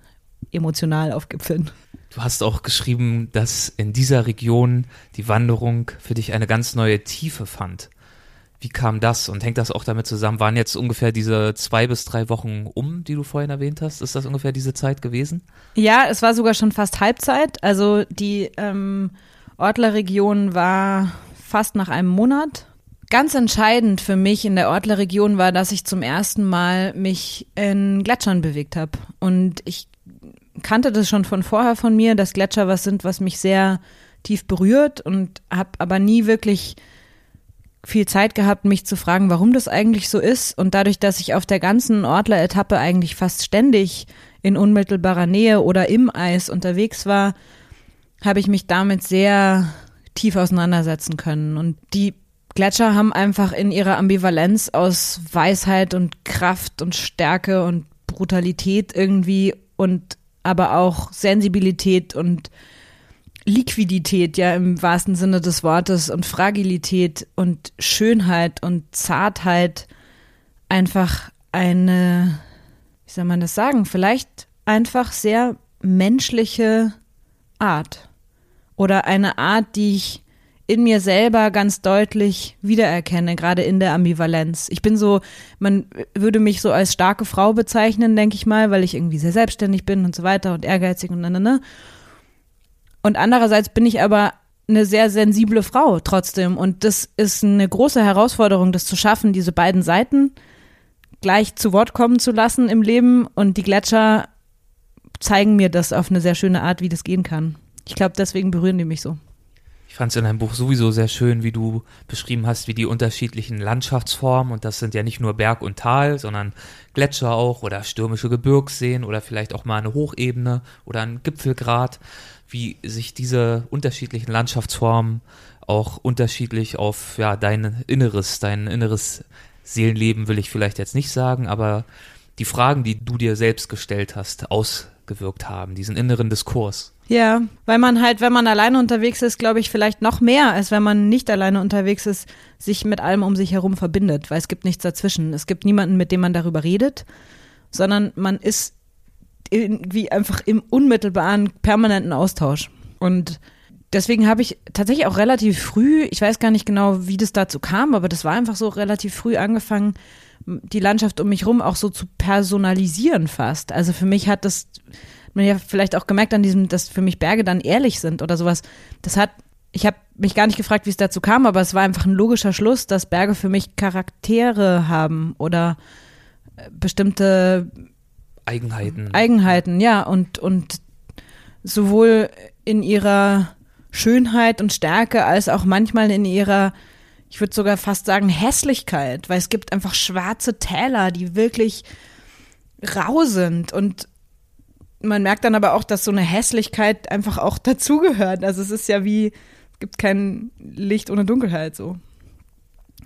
emotional auf Gipfeln. Du hast auch geschrieben, dass in dieser Region die Wanderung für dich eine ganz neue Tiefe fand. Wie kam das und hängt das auch damit zusammen? Waren jetzt ungefähr diese zwei bis drei Wochen um, die du vorhin erwähnt hast? Ist das ungefähr diese Zeit gewesen? Ja, es war sogar schon fast Halbzeit. Also die ähm, Ortler-Region war fast nach einem Monat. Ganz entscheidend für mich in der Ortler-Region war, dass ich zum ersten Mal mich in Gletschern bewegt habe. Und ich kannte das schon von vorher von mir, dass Gletscher was sind, was mich sehr tief berührt und habe aber nie wirklich viel Zeit gehabt, mich zu fragen, warum das eigentlich so ist. Und dadurch, dass ich auf der ganzen Ortler-Etappe eigentlich fast ständig in unmittelbarer Nähe oder im Eis unterwegs war, habe ich mich damit sehr tief auseinandersetzen können. Und die Gletscher haben einfach in ihrer Ambivalenz aus Weisheit und Kraft und Stärke und Brutalität irgendwie und aber auch Sensibilität und Liquidität, ja, im wahrsten Sinne des Wortes und Fragilität und Schönheit und Zartheit einfach eine, wie soll man das sagen, vielleicht einfach sehr menschliche Art oder eine Art, die ich in mir selber ganz deutlich wiedererkenne, gerade in der Ambivalenz. Ich bin so, man würde mich so als starke Frau bezeichnen, denke ich mal, weil ich irgendwie sehr selbstständig bin und so weiter und ehrgeizig und ne, ne. Und andererseits bin ich aber eine sehr sensible Frau trotzdem. Und das ist eine große Herausforderung, das zu schaffen, diese beiden Seiten gleich zu Wort kommen zu lassen im Leben. Und die Gletscher zeigen mir das auf eine sehr schöne Art, wie das gehen kann. Ich glaube, deswegen berühren die mich so. Ich fand es in deinem Buch sowieso sehr schön, wie du beschrieben hast, wie die unterschiedlichen Landschaftsformen, und das sind ja nicht nur Berg und Tal, sondern Gletscher auch oder stürmische Gebirgsseen oder vielleicht auch mal eine Hochebene oder ein Gipfelgrat, wie sich diese unterschiedlichen Landschaftsformen auch unterschiedlich auf ja, dein Inneres, dein inneres Seelenleben will ich vielleicht jetzt nicht sagen, aber die Fragen, die du dir selbst gestellt hast, ausgewirkt haben, diesen inneren Diskurs. Ja, weil man halt, wenn man alleine unterwegs ist, glaube ich, vielleicht noch mehr, als wenn man nicht alleine unterwegs ist, sich mit allem um sich herum verbindet, weil es gibt nichts dazwischen. Es gibt niemanden, mit dem man darüber redet, sondern man ist irgendwie einfach im unmittelbaren, permanenten Austausch. Und deswegen habe ich tatsächlich auch relativ früh, ich weiß gar nicht genau, wie das dazu kam, aber das war einfach so relativ früh angefangen, die Landschaft um mich rum auch so zu personalisieren fast. Also für mich hat das man ja vielleicht auch gemerkt an diesem, dass für mich Berge dann ehrlich sind oder sowas. Das hat, ich habe mich gar nicht gefragt, wie es dazu kam, aber es war einfach ein logischer Schluss, dass Berge für mich Charaktere haben oder äh, bestimmte Eigenheiten. Eigenheiten, ja, und, und sowohl in ihrer Schönheit und Stärke als auch manchmal in ihrer, ich würde sogar fast sagen, Hässlichkeit, weil es gibt einfach schwarze Täler, die wirklich rau sind und man merkt dann aber auch, dass so eine Hässlichkeit einfach auch [laughs] dazugehört. Also es ist ja wie, es gibt kein Licht ohne Dunkelheit so.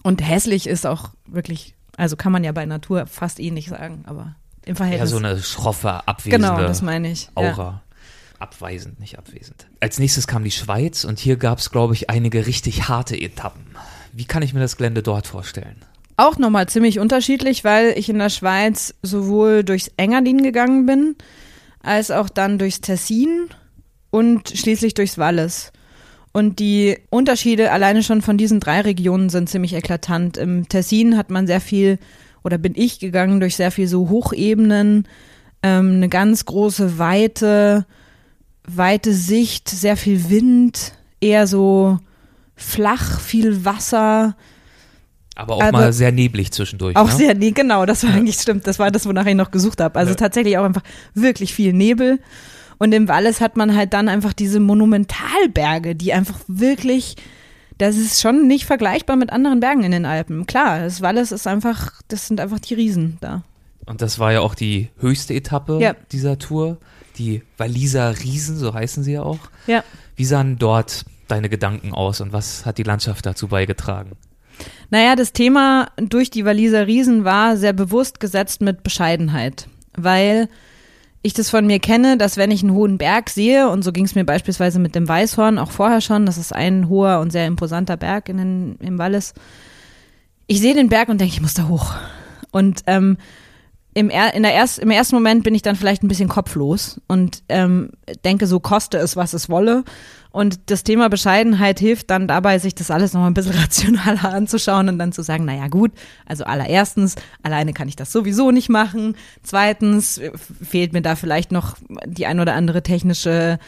Und hässlich ist auch wirklich, also kann man ja bei Natur fast eh nicht sagen, aber im Verhältnis. Ja, so eine schroffe, abwesende genau, das meine ich. Aura. Ja. Abweisend, nicht abwesend. Als nächstes kam die Schweiz und hier gab es, glaube ich, einige richtig harte Etappen. Wie kann ich mir das Gelände dort vorstellen? Auch nochmal ziemlich unterschiedlich, weil ich in der Schweiz sowohl durchs Engadin gegangen bin, als auch dann durchs Tessin und schließlich durchs Wallis. Und die Unterschiede alleine schon von diesen drei Regionen sind ziemlich eklatant. Im Tessin hat man sehr viel, oder bin ich gegangen durch sehr viel so Hochebenen, ähm, eine ganz große Weite, weite Sicht, sehr viel Wind, eher so flach, viel Wasser, aber auch also, mal sehr neblig zwischendurch. Auch ne? sehr neblig, genau, das war eigentlich stimmt. Das war das, wonach ich noch gesucht habe. Also ja. tatsächlich auch einfach wirklich viel Nebel. Und im Wallis hat man halt dann einfach diese Monumentalberge, die einfach wirklich, das ist schon nicht vergleichbar mit anderen Bergen in den Alpen. Klar, das Wallis ist einfach, das sind einfach die Riesen da. Und das war ja auch die höchste Etappe ja. dieser Tour, die Walliser Riesen, so heißen sie ja auch. Ja. Wie sahen dort deine Gedanken aus und was hat die Landschaft dazu beigetragen? Naja, das Thema durch die Waliser Riesen war sehr bewusst gesetzt mit Bescheidenheit, weil ich das von mir kenne, dass wenn ich einen hohen Berg sehe, und so ging es mir beispielsweise mit dem Weißhorn auch vorher schon, das ist ein hoher und sehr imposanter Berg in den, im Wallis, ich sehe den Berg und denke, ich muss da hoch. Und ähm, im, in der erst, im ersten Moment bin ich dann vielleicht ein bisschen kopflos und ähm, denke, so koste es, was es wolle. Und das Thema Bescheidenheit hilft dann dabei, sich das alles nochmal ein bisschen [laughs] rationaler anzuschauen und dann zu sagen, naja gut, also allererstens, alleine kann ich das sowieso nicht machen. Zweitens äh, fehlt mir da vielleicht noch die ein oder andere technische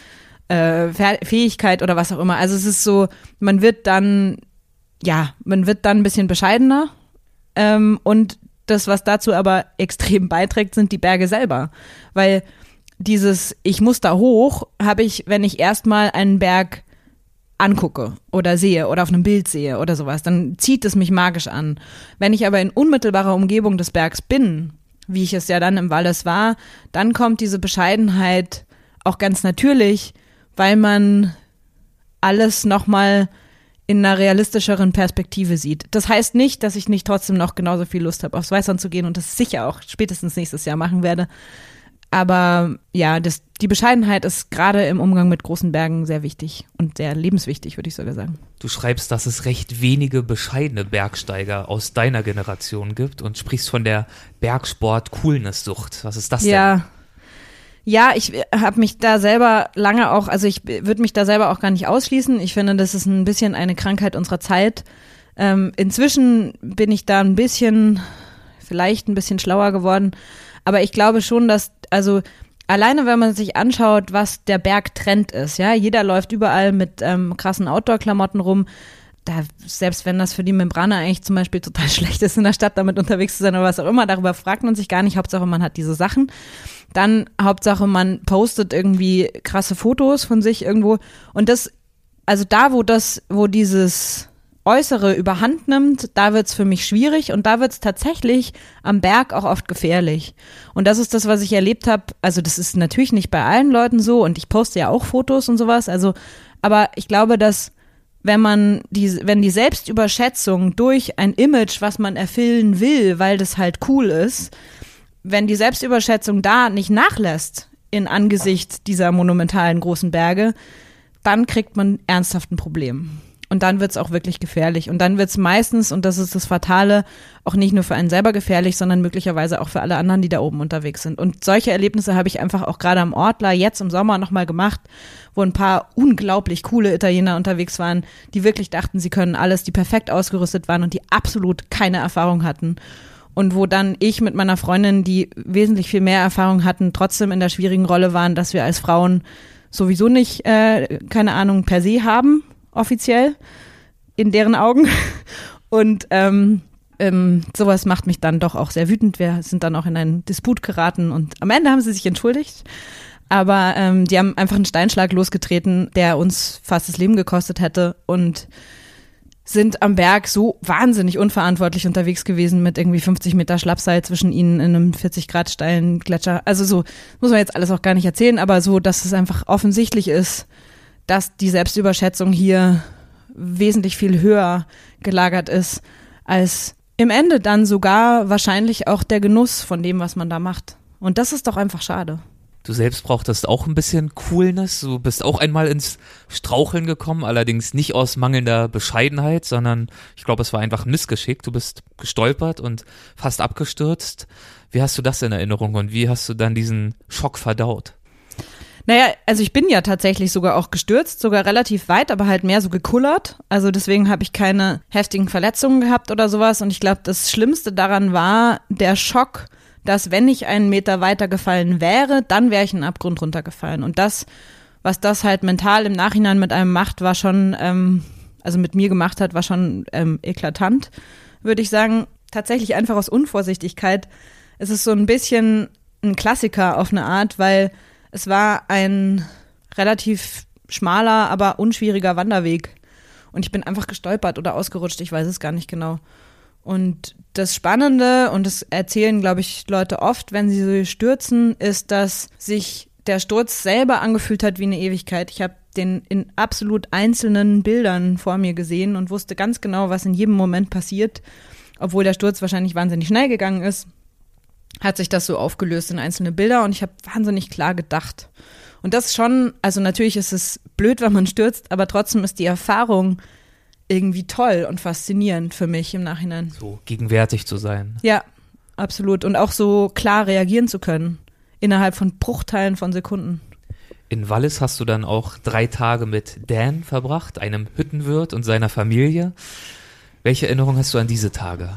äh, Fähigkeit oder was auch immer. Also es ist so, man wird dann, ja, man wird dann ein bisschen bescheidener ähm, und das, was dazu aber extrem beiträgt, sind die Berge selber. Weil dieses Ich muss da hoch, habe ich, wenn ich erstmal einen Berg angucke oder sehe oder auf einem Bild sehe oder sowas, dann zieht es mich magisch an. Wenn ich aber in unmittelbarer Umgebung des Bergs bin, wie ich es ja dann im Wallis war, dann kommt diese Bescheidenheit auch ganz natürlich, weil man alles nochmal in einer realistischeren Perspektive sieht. Das heißt nicht, dass ich nicht trotzdem noch genauso viel Lust habe, aufs Weißland zu gehen und das sicher auch spätestens nächstes Jahr machen werde. Aber ja, das, die Bescheidenheit ist gerade im Umgang mit großen Bergen sehr wichtig und sehr lebenswichtig, würde ich sogar sagen. Du schreibst, dass es recht wenige bescheidene Bergsteiger aus deiner Generation gibt und sprichst von der Bergsport-Coolness-Sucht. Was ist das denn? Ja, ja, ich habe mich da selber lange auch, also ich würde mich da selber auch gar nicht ausschließen. Ich finde, das ist ein bisschen eine Krankheit unserer Zeit. Ähm, inzwischen bin ich da ein bisschen, vielleicht ein bisschen schlauer geworden. Aber ich glaube schon, dass, also alleine wenn man sich anschaut, was der Bergtrend ist, ja, jeder läuft überall mit ähm, krassen Outdoor-Klamotten rum. Da, selbst wenn das für die Membrane eigentlich zum Beispiel total [laughs] schlecht ist, in der Stadt damit unterwegs zu sein oder was auch immer, darüber fragt man sich gar nicht. Hauptsache, man hat diese Sachen. Dann Hauptsache, man postet irgendwie krasse Fotos von sich irgendwo. Und das, also da, wo das, wo dieses Äußere überhand nimmt, da wird's für mich schwierig und da wird's tatsächlich am Berg auch oft gefährlich. Und das ist das, was ich erlebt habe. Also das ist natürlich nicht bei allen Leuten so und ich poste ja auch Fotos und sowas. Also, aber ich glaube, dass wenn man die, wenn die Selbstüberschätzung durch ein Image, was man erfüllen will, weil das halt cool ist, wenn die Selbstüberschätzung da nicht nachlässt in Angesicht dieser monumentalen großen Berge, dann kriegt man ernsthaft ein Problem. Und dann wird's auch wirklich gefährlich. Und dann wird's meistens, und das ist das Fatale, auch nicht nur für einen selber gefährlich, sondern möglicherweise auch für alle anderen, die da oben unterwegs sind. Und solche Erlebnisse habe ich einfach auch gerade am Ortler jetzt im Sommer nochmal gemacht, wo ein paar unglaublich coole Italiener unterwegs waren, die wirklich dachten, sie können alles, die perfekt ausgerüstet waren und die absolut keine Erfahrung hatten und wo dann ich mit meiner Freundin, die wesentlich viel mehr Erfahrung hatten, trotzdem in der schwierigen Rolle waren, dass wir als Frauen sowieso nicht, äh, keine Ahnung, per se haben, offiziell, in deren Augen. [laughs] Und ähm, ähm, sowas macht mich dann doch auch sehr wütend. Wir sind dann auch in einen Disput geraten und am Ende haben sie sich entschuldigt. Aber ähm, die haben einfach einen Steinschlag losgetreten, der uns fast das Leben gekostet hätte. Und sind am Berg so wahnsinnig unverantwortlich unterwegs gewesen mit irgendwie 50 Meter Schlappseil zwischen ihnen in einem 40 Grad steilen Gletscher. Also so muss man jetzt alles auch gar nicht erzählen, aber so, dass es einfach offensichtlich ist, dass die Selbstüberschätzung hier wesentlich viel höher gelagert ist als im Ende dann sogar wahrscheinlich auch der Genuss von dem, was man da macht. Und das ist doch einfach schade. Du selbst brauchtest auch ein bisschen Coolness. Du bist auch einmal ins Straucheln gekommen, allerdings nicht aus mangelnder Bescheidenheit, sondern ich glaube, es war einfach Missgeschick. Du bist gestolpert und fast abgestürzt. Wie hast du das in Erinnerung und wie hast du dann diesen Schock verdaut? Naja, also ich bin ja tatsächlich sogar auch gestürzt, sogar relativ weit, aber halt mehr so gekullert. Also deswegen habe ich keine heftigen Verletzungen gehabt oder sowas. Und ich glaube, das Schlimmste daran war der Schock, dass wenn ich einen Meter weiter gefallen wäre, dann wäre ich in den Abgrund runtergefallen. Und das, was das halt mental im Nachhinein mit einem macht, war schon, ähm, also mit mir gemacht hat, war schon ähm, eklatant, würde ich sagen. Tatsächlich einfach aus Unvorsichtigkeit. Es ist so ein bisschen ein Klassiker auf eine Art, weil es war ein relativ schmaler, aber unschwieriger Wanderweg. Und ich bin einfach gestolpert oder ausgerutscht, ich weiß es gar nicht genau. Und das Spannende, und das erzählen, glaube ich, Leute oft, wenn sie so stürzen, ist, dass sich der Sturz selber angefühlt hat wie eine Ewigkeit. Ich habe den in absolut einzelnen Bildern vor mir gesehen und wusste ganz genau, was in jedem Moment passiert. Obwohl der Sturz wahrscheinlich wahnsinnig schnell gegangen ist, hat sich das so aufgelöst in einzelne Bilder und ich habe wahnsinnig klar gedacht. Und das schon, also natürlich ist es blöd, wenn man stürzt, aber trotzdem ist die Erfahrung irgendwie toll und faszinierend für mich im Nachhinein. So gegenwärtig zu sein. Ja, absolut. Und auch so klar reagieren zu können. Innerhalb von Bruchteilen von Sekunden. In Wallis hast du dann auch drei Tage mit Dan verbracht, einem Hüttenwirt und seiner Familie. Welche Erinnerung hast du an diese Tage?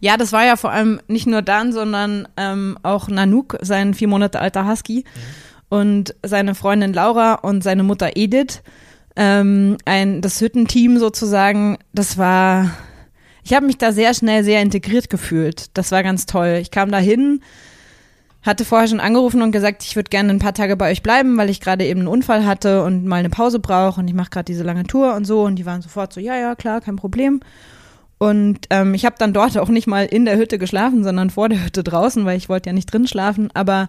Ja, das war ja vor allem nicht nur Dan, sondern ähm, auch Nanook, sein vier Monate alter Husky, mhm. und seine Freundin Laura und seine Mutter Edith ähm, ein, das Hüttenteam sozusagen, das war, ich habe mich da sehr schnell sehr integriert gefühlt. Das war ganz toll. Ich kam da hin, hatte vorher schon angerufen und gesagt, ich würde gerne ein paar Tage bei euch bleiben, weil ich gerade eben einen Unfall hatte und mal eine Pause brauche und ich mache gerade diese lange Tour und so. Und die waren sofort so, ja, ja, klar, kein Problem. Und ähm, ich habe dann dort auch nicht mal in der Hütte geschlafen, sondern vor der Hütte draußen, weil ich wollte ja nicht drin schlafen. Aber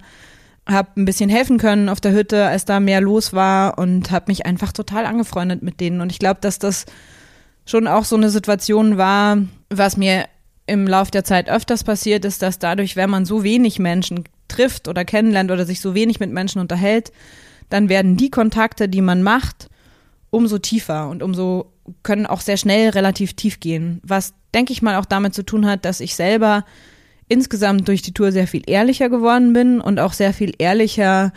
habe ein bisschen helfen können auf der Hütte, als da mehr los war und habe mich einfach total angefreundet mit denen. Und ich glaube, dass das schon auch so eine Situation war, was mir im Lauf der Zeit öfters passiert ist, dass dadurch, wenn man so wenig Menschen trifft oder kennenlernt oder sich so wenig mit Menschen unterhält, dann werden die Kontakte, die man macht, umso tiefer und umso können auch sehr schnell relativ tief gehen. Was, denke ich mal, auch damit zu tun hat, dass ich selber insgesamt durch die Tour sehr viel ehrlicher geworden bin und auch sehr viel ehrlicher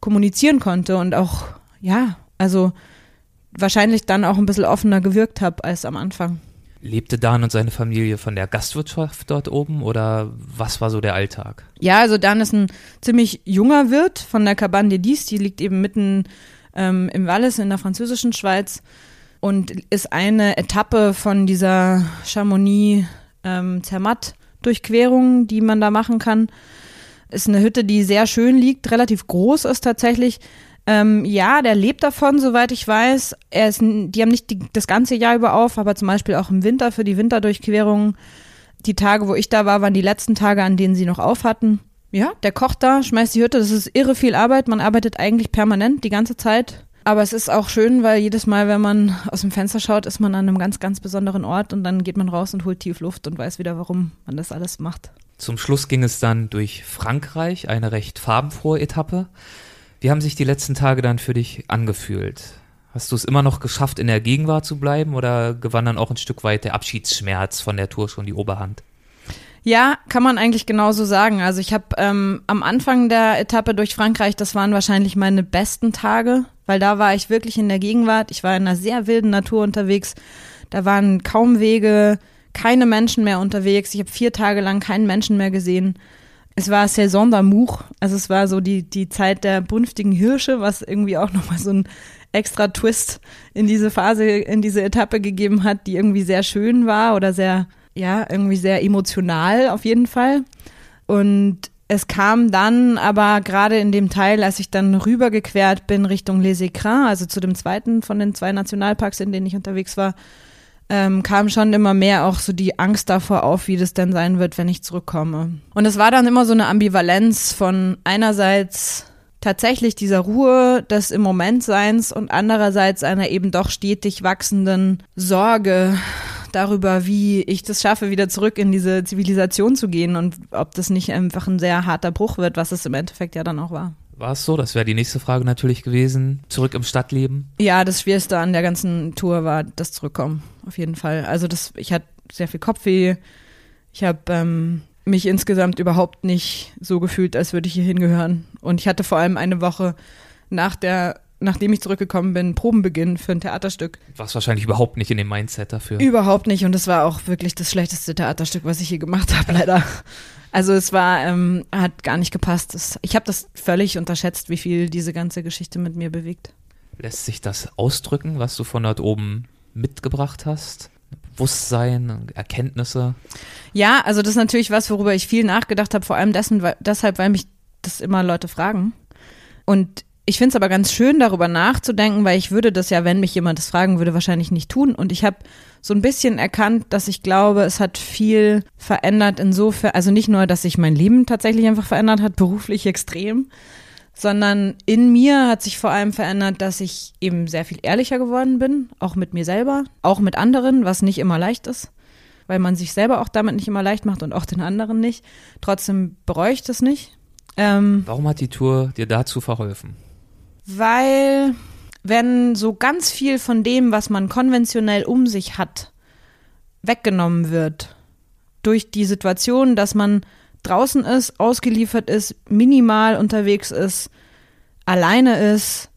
kommunizieren konnte und auch, ja, also wahrscheinlich dann auch ein bisschen offener gewirkt habe als am Anfang. Lebte Dan und seine Familie von der Gastwirtschaft dort oben oder was war so der Alltag? Ja, also Dan ist ein ziemlich junger Wirt von der Cabane de Dis, die liegt eben mitten ähm, im Wallis in der französischen Schweiz und ist eine Etappe von dieser Chamonix-Zermatt-Durchquerung, ähm, die man da machen kann. Ist eine Hütte, die sehr schön liegt, relativ groß ist tatsächlich. Ähm, ja, der lebt davon, soweit ich weiß. Er ist, die haben nicht die, das ganze Jahr über auf, aber zum Beispiel auch im Winter für die Winterdurchquerung. Die Tage, wo ich da war, waren die letzten Tage, an denen sie noch auf hatten. Ja, der kocht da, schmeißt die Hütte. Das ist irre viel Arbeit. Man arbeitet eigentlich permanent die ganze Zeit. Aber es ist auch schön, weil jedes Mal, wenn man aus dem Fenster schaut, ist man an einem ganz, ganz besonderen Ort und dann geht man raus und holt tief Luft und weiß wieder, warum man das alles macht. Zum Schluss ging es dann durch Frankreich, eine recht farbenfrohe Etappe. Wie haben sich die letzten Tage dann für dich angefühlt? Hast du es immer noch geschafft, in der Gegenwart zu bleiben oder gewann dann auch ein Stück weit der Abschiedsschmerz von der Tour schon die Oberhand? Ja, kann man eigentlich genauso sagen. Also ich habe ähm, am Anfang der Etappe durch Frankreich, das waren wahrscheinlich meine besten Tage, weil da war ich wirklich in der Gegenwart. Ich war in einer sehr wilden Natur unterwegs. Da waren kaum Wege, keine Menschen mehr unterwegs. Ich habe vier Tage lang keinen Menschen mehr gesehen. Es war Saison d'amour, also es war so die, die Zeit der brünftigen Hirsche, was irgendwie auch [laughs] nochmal so ein extra Twist in diese Phase, in diese Etappe gegeben hat, die irgendwie sehr schön war oder sehr, ja, irgendwie sehr emotional auf jeden Fall. Und es kam dann aber gerade in dem Teil, als ich dann rübergequert bin Richtung Les Écrins, also zu dem zweiten von den zwei Nationalparks, in denen ich unterwegs war, ähm, kam schon immer mehr auch so die Angst davor auf, wie das denn sein wird, wenn ich zurückkomme. Und es war dann immer so eine Ambivalenz von einerseits tatsächlich dieser Ruhe des im Moment Seins und andererseits einer eben doch stetig wachsenden Sorge darüber, wie ich das schaffe, wieder zurück in diese Zivilisation zu gehen und ob das nicht einfach ein sehr harter Bruch wird, was es im Endeffekt ja dann auch war. War es so? Das wäre die nächste Frage natürlich gewesen. Zurück im Stadtleben? Ja, das Schwierigste an der ganzen Tour war das Zurückkommen, auf jeden Fall. Also das, ich hatte sehr viel Kopfweh. Ich habe ähm, mich insgesamt überhaupt nicht so gefühlt, als würde ich hier hingehören. Und ich hatte vor allem eine Woche nach der nachdem ich zurückgekommen bin, Probenbeginn für ein Theaterstück. Warst wahrscheinlich überhaupt nicht in dem Mindset dafür. Überhaupt nicht und es war auch wirklich das schlechteste Theaterstück, was ich je gemacht habe, [laughs] leider. Also es war, ähm, hat gar nicht gepasst. Es, ich habe das völlig unterschätzt, wie viel diese ganze Geschichte mit mir bewegt. Lässt sich das ausdrücken, was du von dort oben mitgebracht hast? Bewusstsein, Erkenntnisse? Ja, also das ist natürlich was, worüber ich viel nachgedacht habe, vor allem dessen, weil, deshalb, weil mich das immer Leute fragen. Und ich finde es aber ganz schön, darüber nachzudenken, weil ich würde das ja, wenn mich jemand das fragen würde, wahrscheinlich nicht tun. Und ich habe so ein bisschen erkannt, dass ich glaube, es hat viel verändert insofern, also nicht nur, dass sich mein Leben tatsächlich einfach verändert hat, beruflich extrem, sondern in mir hat sich vor allem verändert, dass ich eben sehr viel ehrlicher geworden bin, auch mit mir selber, auch mit anderen, was nicht immer leicht ist, weil man sich selber auch damit nicht immer leicht macht und auch den anderen nicht. Trotzdem bereue ich das nicht. Ähm, Warum hat die Tour dir dazu verholfen? Weil wenn so ganz viel von dem, was man konventionell um sich hat, weggenommen wird durch die Situation, dass man draußen ist, ausgeliefert ist, minimal unterwegs ist, alleine ist,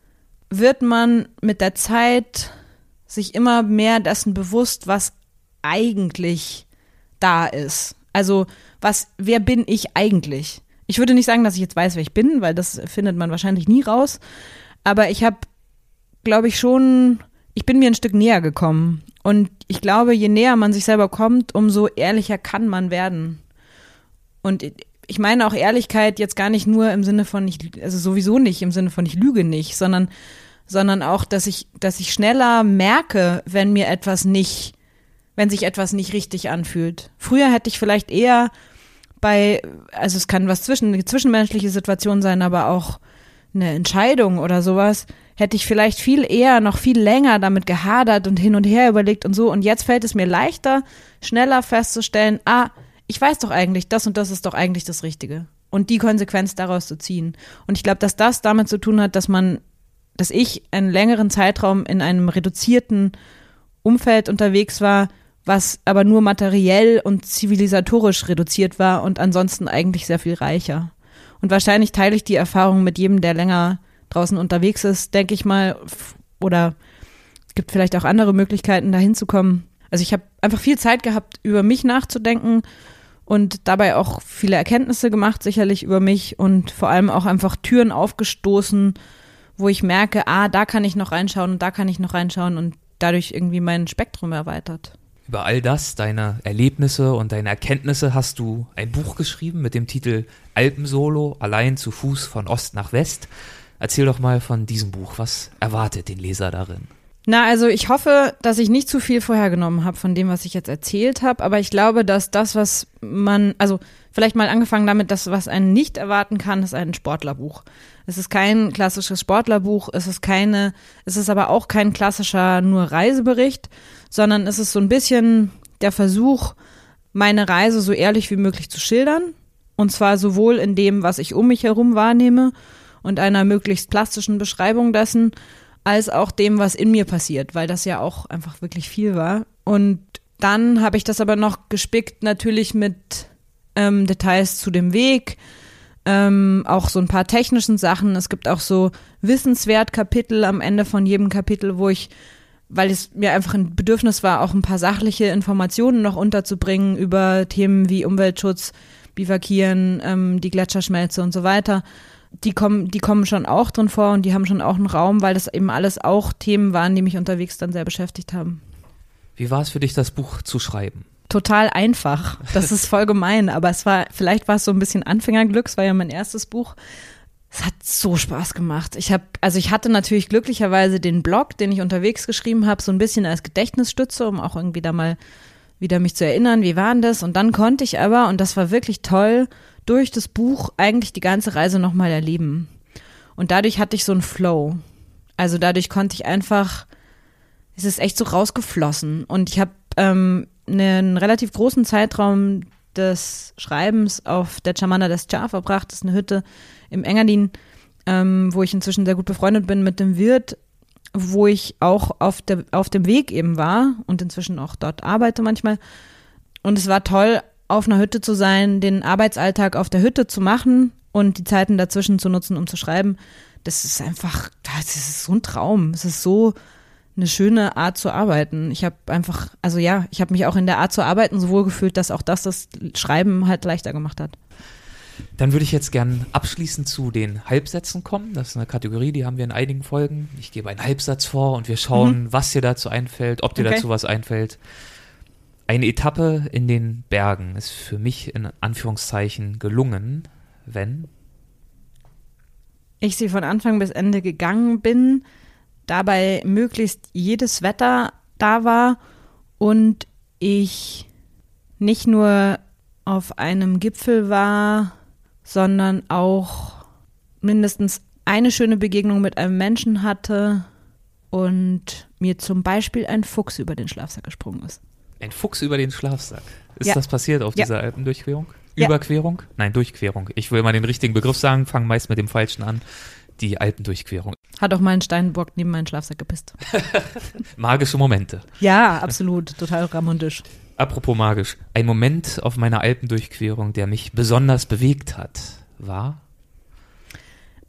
wird man mit der Zeit sich immer mehr dessen bewusst, was eigentlich da ist. Also, was, wer bin ich eigentlich? Ich würde nicht sagen, dass ich jetzt weiß, wer ich bin, weil das findet man wahrscheinlich nie raus. Aber ich habe, glaube ich, schon, ich bin mir ein Stück näher gekommen. Und ich glaube, je näher man sich selber kommt, umso ehrlicher kann man werden. Und ich meine auch Ehrlichkeit jetzt gar nicht nur im Sinne von, ich, also sowieso nicht im Sinne von, ich lüge nicht, sondern, sondern auch, dass ich, dass ich schneller merke, wenn mir etwas nicht, wenn sich etwas nicht richtig anfühlt. Früher hätte ich vielleicht eher bei, also es kann was zwischen, eine zwischenmenschliche Situation sein, aber auch eine Entscheidung oder sowas, hätte ich vielleicht viel eher, noch viel länger damit gehadert und hin und her überlegt und so. Und jetzt fällt es mir leichter, schneller festzustellen, ah, ich weiß doch eigentlich, das und das ist doch eigentlich das Richtige. Und die Konsequenz daraus zu ziehen. Und ich glaube, dass das damit zu tun hat, dass man, dass ich einen längeren Zeitraum in einem reduzierten Umfeld unterwegs war, was aber nur materiell und zivilisatorisch reduziert war und ansonsten eigentlich sehr viel reicher. Und wahrscheinlich teile ich die Erfahrung mit jedem, der länger draußen unterwegs ist, denke ich mal. Oder es gibt vielleicht auch andere Möglichkeiten, da hinzukommen. Also ich habe einfach viel Zeit gehabt, über mich nachzudenken und dabei auch viele Erkenntnisse gemacht, sicherlich über mich und vor allem auch einfach Türen aufgestoßen, wo ich merke, ah, da kann ich noch reinschauen und da kann ich noch reinschauen und dadurch irgendwie mein Spektrum erweitert. Über all das, deine Erlebnisse und deine Erkenntnisse hast du ein Buch geschrieben mit dem Titel Alpensolo, allein zu Fuß von Ost nach West. Erzähl doch mal von diesem Buch. Was erwartet den Leser darin? Na, also ich hoffe, dass ich nicht zu viel vorhergenommen habe von dem, was ich jetzt erzählt habe, aber ich glaube, dass das, was man, also vielleicht mal angefangen damit, das, was einen nicht erwarten kann, ist ein Sportlerbuch. Es ist kein klassisches Sportlerbuch, es ist keine, es ist aber auch kein klassischer nur Reisebericht, sondern es ist so ein bisschen der Versuch, meine Reise so ehrlich wie möglich zu schildern. Und zwar sowohl in dem, was ich um mich herum wahrnehme und einer möglichst plastischen Beschreibung dessen, als auch dem, was in mir passiert, weil das ja auch einfach wirklich viel war. Und dann habe ich das aber noch gespickt natürlich mit ähm, Details zu dem Weg, ähm, auch so ein paar technischen Sachen. Es gibt auch so wissenswert Kapitel am Ende von jedem Kapitel, wo ich, weil es mir einfach ein Bedürfnis war, auch ein paar sachliche Informationen noch unterzubringen über Themen wie Umweltschutz, Bivakieren, ähm, die Gletscherschmelze und so weiter. Die kommen, die kommen schon auch drin vor und die haben schon auch einen Raum, weil das eben alles auch Themen waren, die mich unterwegs dann sehr beschäftigt haben. Wie war es für dich, das Buch zu schreiben? Total einfach. Das ist voll gemein, aber es war, vielleicht war es so ein bisschen Anfängerglück, es war ja mein erstes Buch. Es hat so Spaß gemacht. Ich habe, also ich hatte natürlich glücklicherweise den Blog, den ich unterwegs geschrieben habe, so ein bisschen als Gedächtnisstütze, um auch irgendwie da mal wieder mich zu erinnern, wie waren das? Und dann konnte ich aber, und das war wirklich toll, durch das Buch eigentlich die ganze Reise nochmal erleben. Und dadurch hatte ich so einen Flow. Also dadurch konnte ich einfach, es ist echt so rausgeflossen. Und ich habe ähm, einen relativ großen Zeitraum des Schreibens auf der Chamana des Char verbracht. Das ist eine Hütte im Engadin, ähm, wo ich inzwischen sehr gut befreundet bin mit dem Wirt, wo ich auch auf, der, auf dem Weg eben war und inzwischen auch dort arbeite manchmal. Und es war toll, auf einer Hütte zu sein, den Arbeitsalltag auf der Hütte zu machen und die Zeiten dazwischen zu nutzen, um zu schreiben. Das ist einfach, das ist so ein Traum. Es ist so eine schöne Art zu arbeiten. Ich habe einfach, also ja, ich habe mich auch in der Art zu arbeiten so wohl gefühlt, dass auch das das Schreiben halt leichter gemacht hat. Dann würde ich jetzt gern abschließend zu den Halbsätzen kommen. Das ist eine Kategorie, die haben wir in einigen Folgen. Ich gebe einen Halbsatz vor und wir schauen, mhm. was dir dazu einfällt, ob dir okay. dazu was einfällt. Eine Etappe in den Bergen ist für mich in Anführungszeichen gelungen, wenn ich sie von Anfang bis Ende gegangen bin, dabei möglichst jedes Wetter da war und ich nicht nur auf einem Gipfel war, sondern auch mindestens eine schöne Begegnung mit einem Menschen hatte und mir zum Beispiel ein Fuchs über den Schlafsack gesprungen ist. Ein Fuchs über den Schlafsack? Ist ja. das passiert auf ja. dieser Alpendurchquerung? Überquerung? Ja. Nein, Durchquerung. Ich will mal den richtigen Begriff sagen, fange meist mit dem falschen an die Alpendurchquerung. Hat auch mal ein Steinbock neben meinen Schlafsack gepisst. [laughs] Magische Momente. Ja, absolut. Total romantisch. Apropos magisch. Ein Moment auf meiner Alpendurchquerung, der mich besonders bewegt hat, war?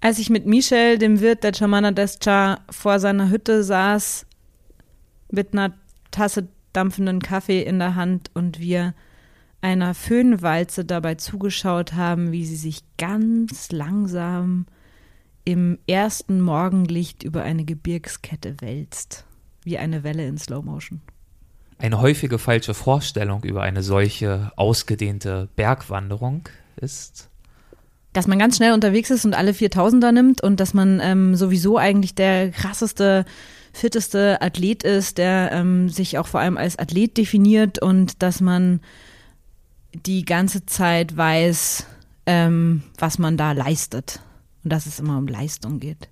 Als ich mit Michel, dem Wirt der Chamana Descha, vor seiner Hütte saß, mit einer Tasse dampfenden Kaffee in der Hand und wir einer Föhnwalze dabei zugeschaut haben, wie sie sich ganz langsam im ersten Morgenlicht über eine Gebirgskette wälzt, wie eine Welle in Slow Motion. Eine häufige falsche Vorstellung über eine solche ausgedehnte Bergwanderung ist, dass man ganz schnell unterwegs ist und alle 4000er nimmt und dass man ähm, sowieso eigentlich der krasseste, fitteste Athlet ist, der ähm, sich auch vor allem als Athlet definiert und dass man die ganze Zeit weiß, ähm, was man da leistet. Und dass es immer um Leistung geht.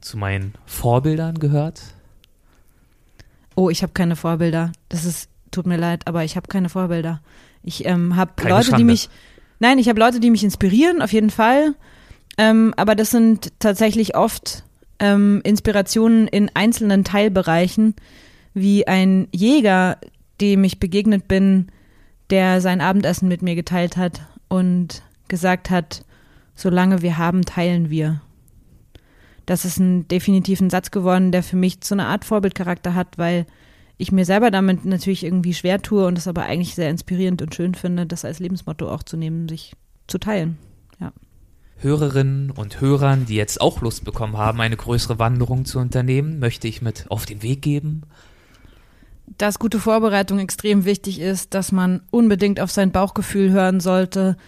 Zu meinen Vorbildern gehört? Oh, ich habe keine Vorbilder. Das ist, tut mir leid, aber ich habe keine Vorbilder. Ich ähm, habe Leute, Schande. die mich, nein, ich habe Leute, die mich inspirieren, auf jeden Fall. Ähm, aber das sind tatsächlich oft ähm, Inspirationen in einzelnen Teilbereichen, wie ein Jäger, dem ich begegnet bin, der sein Abendessen mit mir geteilt hat und gesagt hat, solange wir haben, teilen wir. Das ist ein definitiven Satz geworden, der für mich so eine Art Vorbildcharakter hat, weil ich mir selber damit natürlich irgendwie schwer tue und es aber eigentlich sehr inspirierend und schön finde, das als Lebensmotto auch zu nehmen, sich zu teilen. Ja. Hörerinnen und Hörern, die jetzt auch Lust bekommen haben, eine größere Wanderung zu unternehmen, möchte ich mit auf den Weg geben dass gute Vorbereitung extrem wichtig ist, dass man unbedingt auf sein Bauchgefühl hören sollte,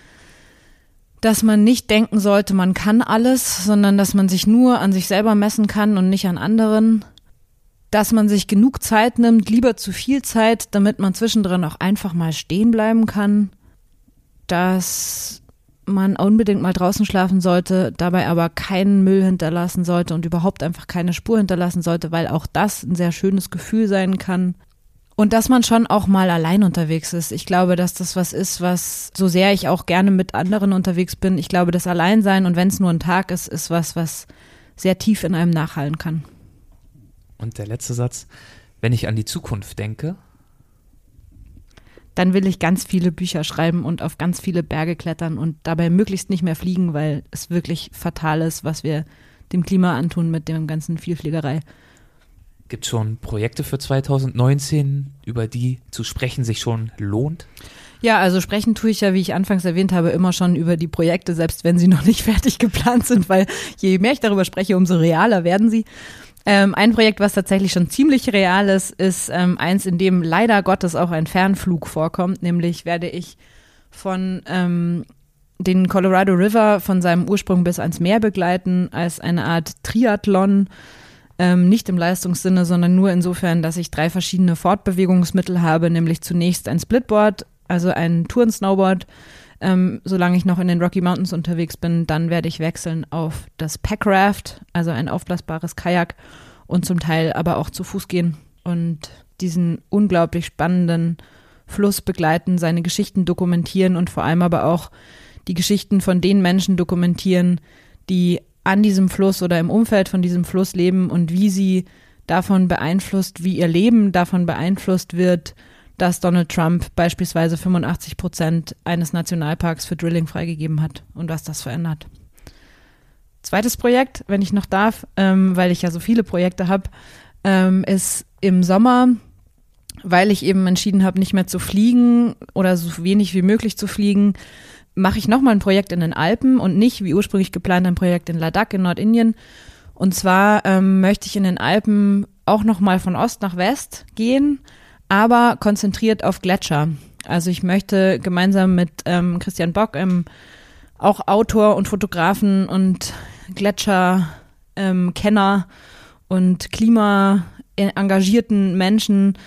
dass man nicht denken sollte, man kann alles, sondern dass man sich nur an sich selber messen kann und nicht an anderen, dass man sich genug Zeit nimmt, lieber zu viel Zeit, damit man zwischendrin auch einfach mal stehen bleiben kann, dass man unbedingt mal draußen schlafen sollte, dabei aber keinen Müll hinterlassen sollte und überhaupt einfach keine Spur hinterlassen sollte, weil auch das ein sehr schönes Gefühl sein kann. Und dass man schon auch mal allein unterwegs ist. Ich glaube, dass das was ist, was, so sehr ich auch gerne mit anderen unterwegs bin, ich glaube, das Alleinsein und wenn es nur ein Tag ist, ist was, was sehr tief in einem nachhallen kann. Und der letzte Satz, wenn ich an die Zukunft denke, dann will ich ganz viele Bücher schreiben und auf ganz viele Berge klettern und dabei möglichst nicht mehr fliegen, weil es wirklich fatal ist, was wir dem Klima antun mit dem ganzen Vielfliegerei. Gibt es schon Projekte für 2019, über die zu sprechen sich schon lohnt? Ja, also sprechen tue ich ja, wie ich anfangs erwähnt habe, immer schon über die Projekte, selbst wenn sie [laughs] noch nicht fertig geplant sind, weil je mehr ich darüber spreche, umso realer werden sie. Ähm, ein Projekt, was tatsächlich schon ziemlich real ist, ist ähm, eins, in dem leider Gottes auch ein Fernflug vorkommt. Nämlich werde ich von ähm, den Colorado River von seinem Ursprung bis ans Meer begleiten als eine Art Triathlon ähm, nicht im Leistungssinne, sondern nur insofern, dass ich drei verschiedene Fortbewegungsmittel habe, nämlich zunächst ein Splitboard, also ein Touren-Snowboard, ähm, solange ich noch in den Rocky Mountains unterwegs bin, dann werde ich wechseln auf das Packraft, also ein aufblasbares Kajak und zum Teil aber auch zu Fuß gehen und diesen unglaublich spannenden Fluss begleiten, seine Geschichten dokumentieren und vor allem aber auch die Geschichten von den Menschen dokumentieren, die an diesem Fluss oder im Umfeld von diesem Fluss leben und wie sie davon beeinflusst, wie ihr Leben davon beeinflusst wird, dass Donald Trump beispielsweise 85 Prozent eines Nationalparks für Drilling freigegeben hat und was das verändert. Zweites Projekt, wenn ich noch darf, ähm, weil ich ja so viele Projekte habe, ähm, ist im Sommer, weil ich eben entschieden habe, nicht mehr zu fliegen oder so wenig wie möglich zu fliegen, mache ich nochmal ein Projekt in den Alpen und nicht, wie ursprünglich geplant, ein Projekt in Ladakh in Nordindien. Und zwar ähm, möchte ich in den Alpen auch nochmal von Ost nach West gehen, aber konzentriert auf Gletscher. Also ich möchte gemeinsam mit ähm, Christian Bock, ähm, auch Autor und Fotografen und Gletscherkenner ähm, und Klima engagierten Menschen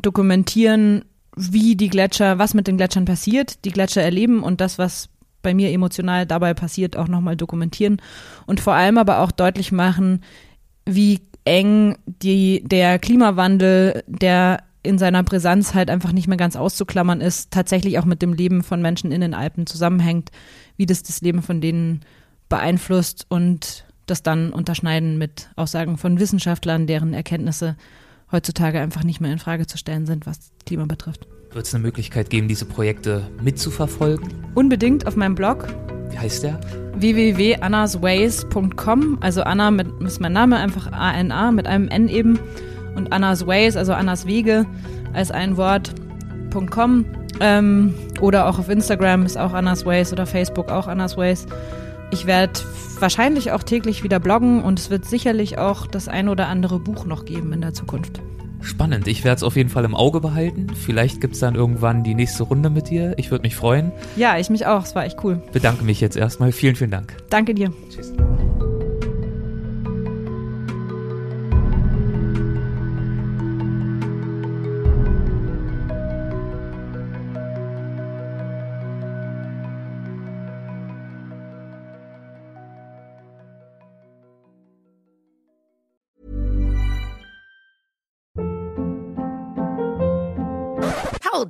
dokumentieren, wie die Gletscher, was mit den Gletschern passiert, die Gletscher erleben und das, was bei mir emotional dabei passiert, auch nochmal dokumentieren und vor allem aber auch deutlich machen, wie eng die, der Klimawandel, der in seiner Brisanz halt einfach nicht mehr ganz auszuklammern ist, tatsächlich auch mit dem Leben von Menschen in den Alpen zusammenhängt, wie das das Leben von denen beeinflusst und das dann unterschneiden mit Aussagen von Wissenschaftlern, deren Erkenntnisse heutzutage einfach nicht mehr in Frage zu stellen sind, was Klima betrifft. Wird es eine Möglichkeit geben, diese Projekte mitzuverfolgen? Unbedingt auf meinem Blog. Wie heißt der? www.annasways.com. Also Anna mit, ist mein Name, einfach A-N-A mit einem N eben. Und Annas Ways, also Annas Wege als ein Wort.com. Ähm, oder auch auf Instagram ist auch Annas Ways oder Facebook auch Annas Ways. Ich werde wahrscheinlich auch täglich wieder bloggen und es wird sicherlich auch das ein oder andere Buch noch geben in der Zukunft. Spannend. Ich werde es auf jeden Fall im Auge behalten. Vielleicht gibt es dann irgendwann die nächste Runde mit dir. Ich würde mich freuen. Ja, ich mich auch. Es war echt cool. Bedanke mich jetzt erstmal. Vielen, vielen Dank. Danke dir. Tschüss.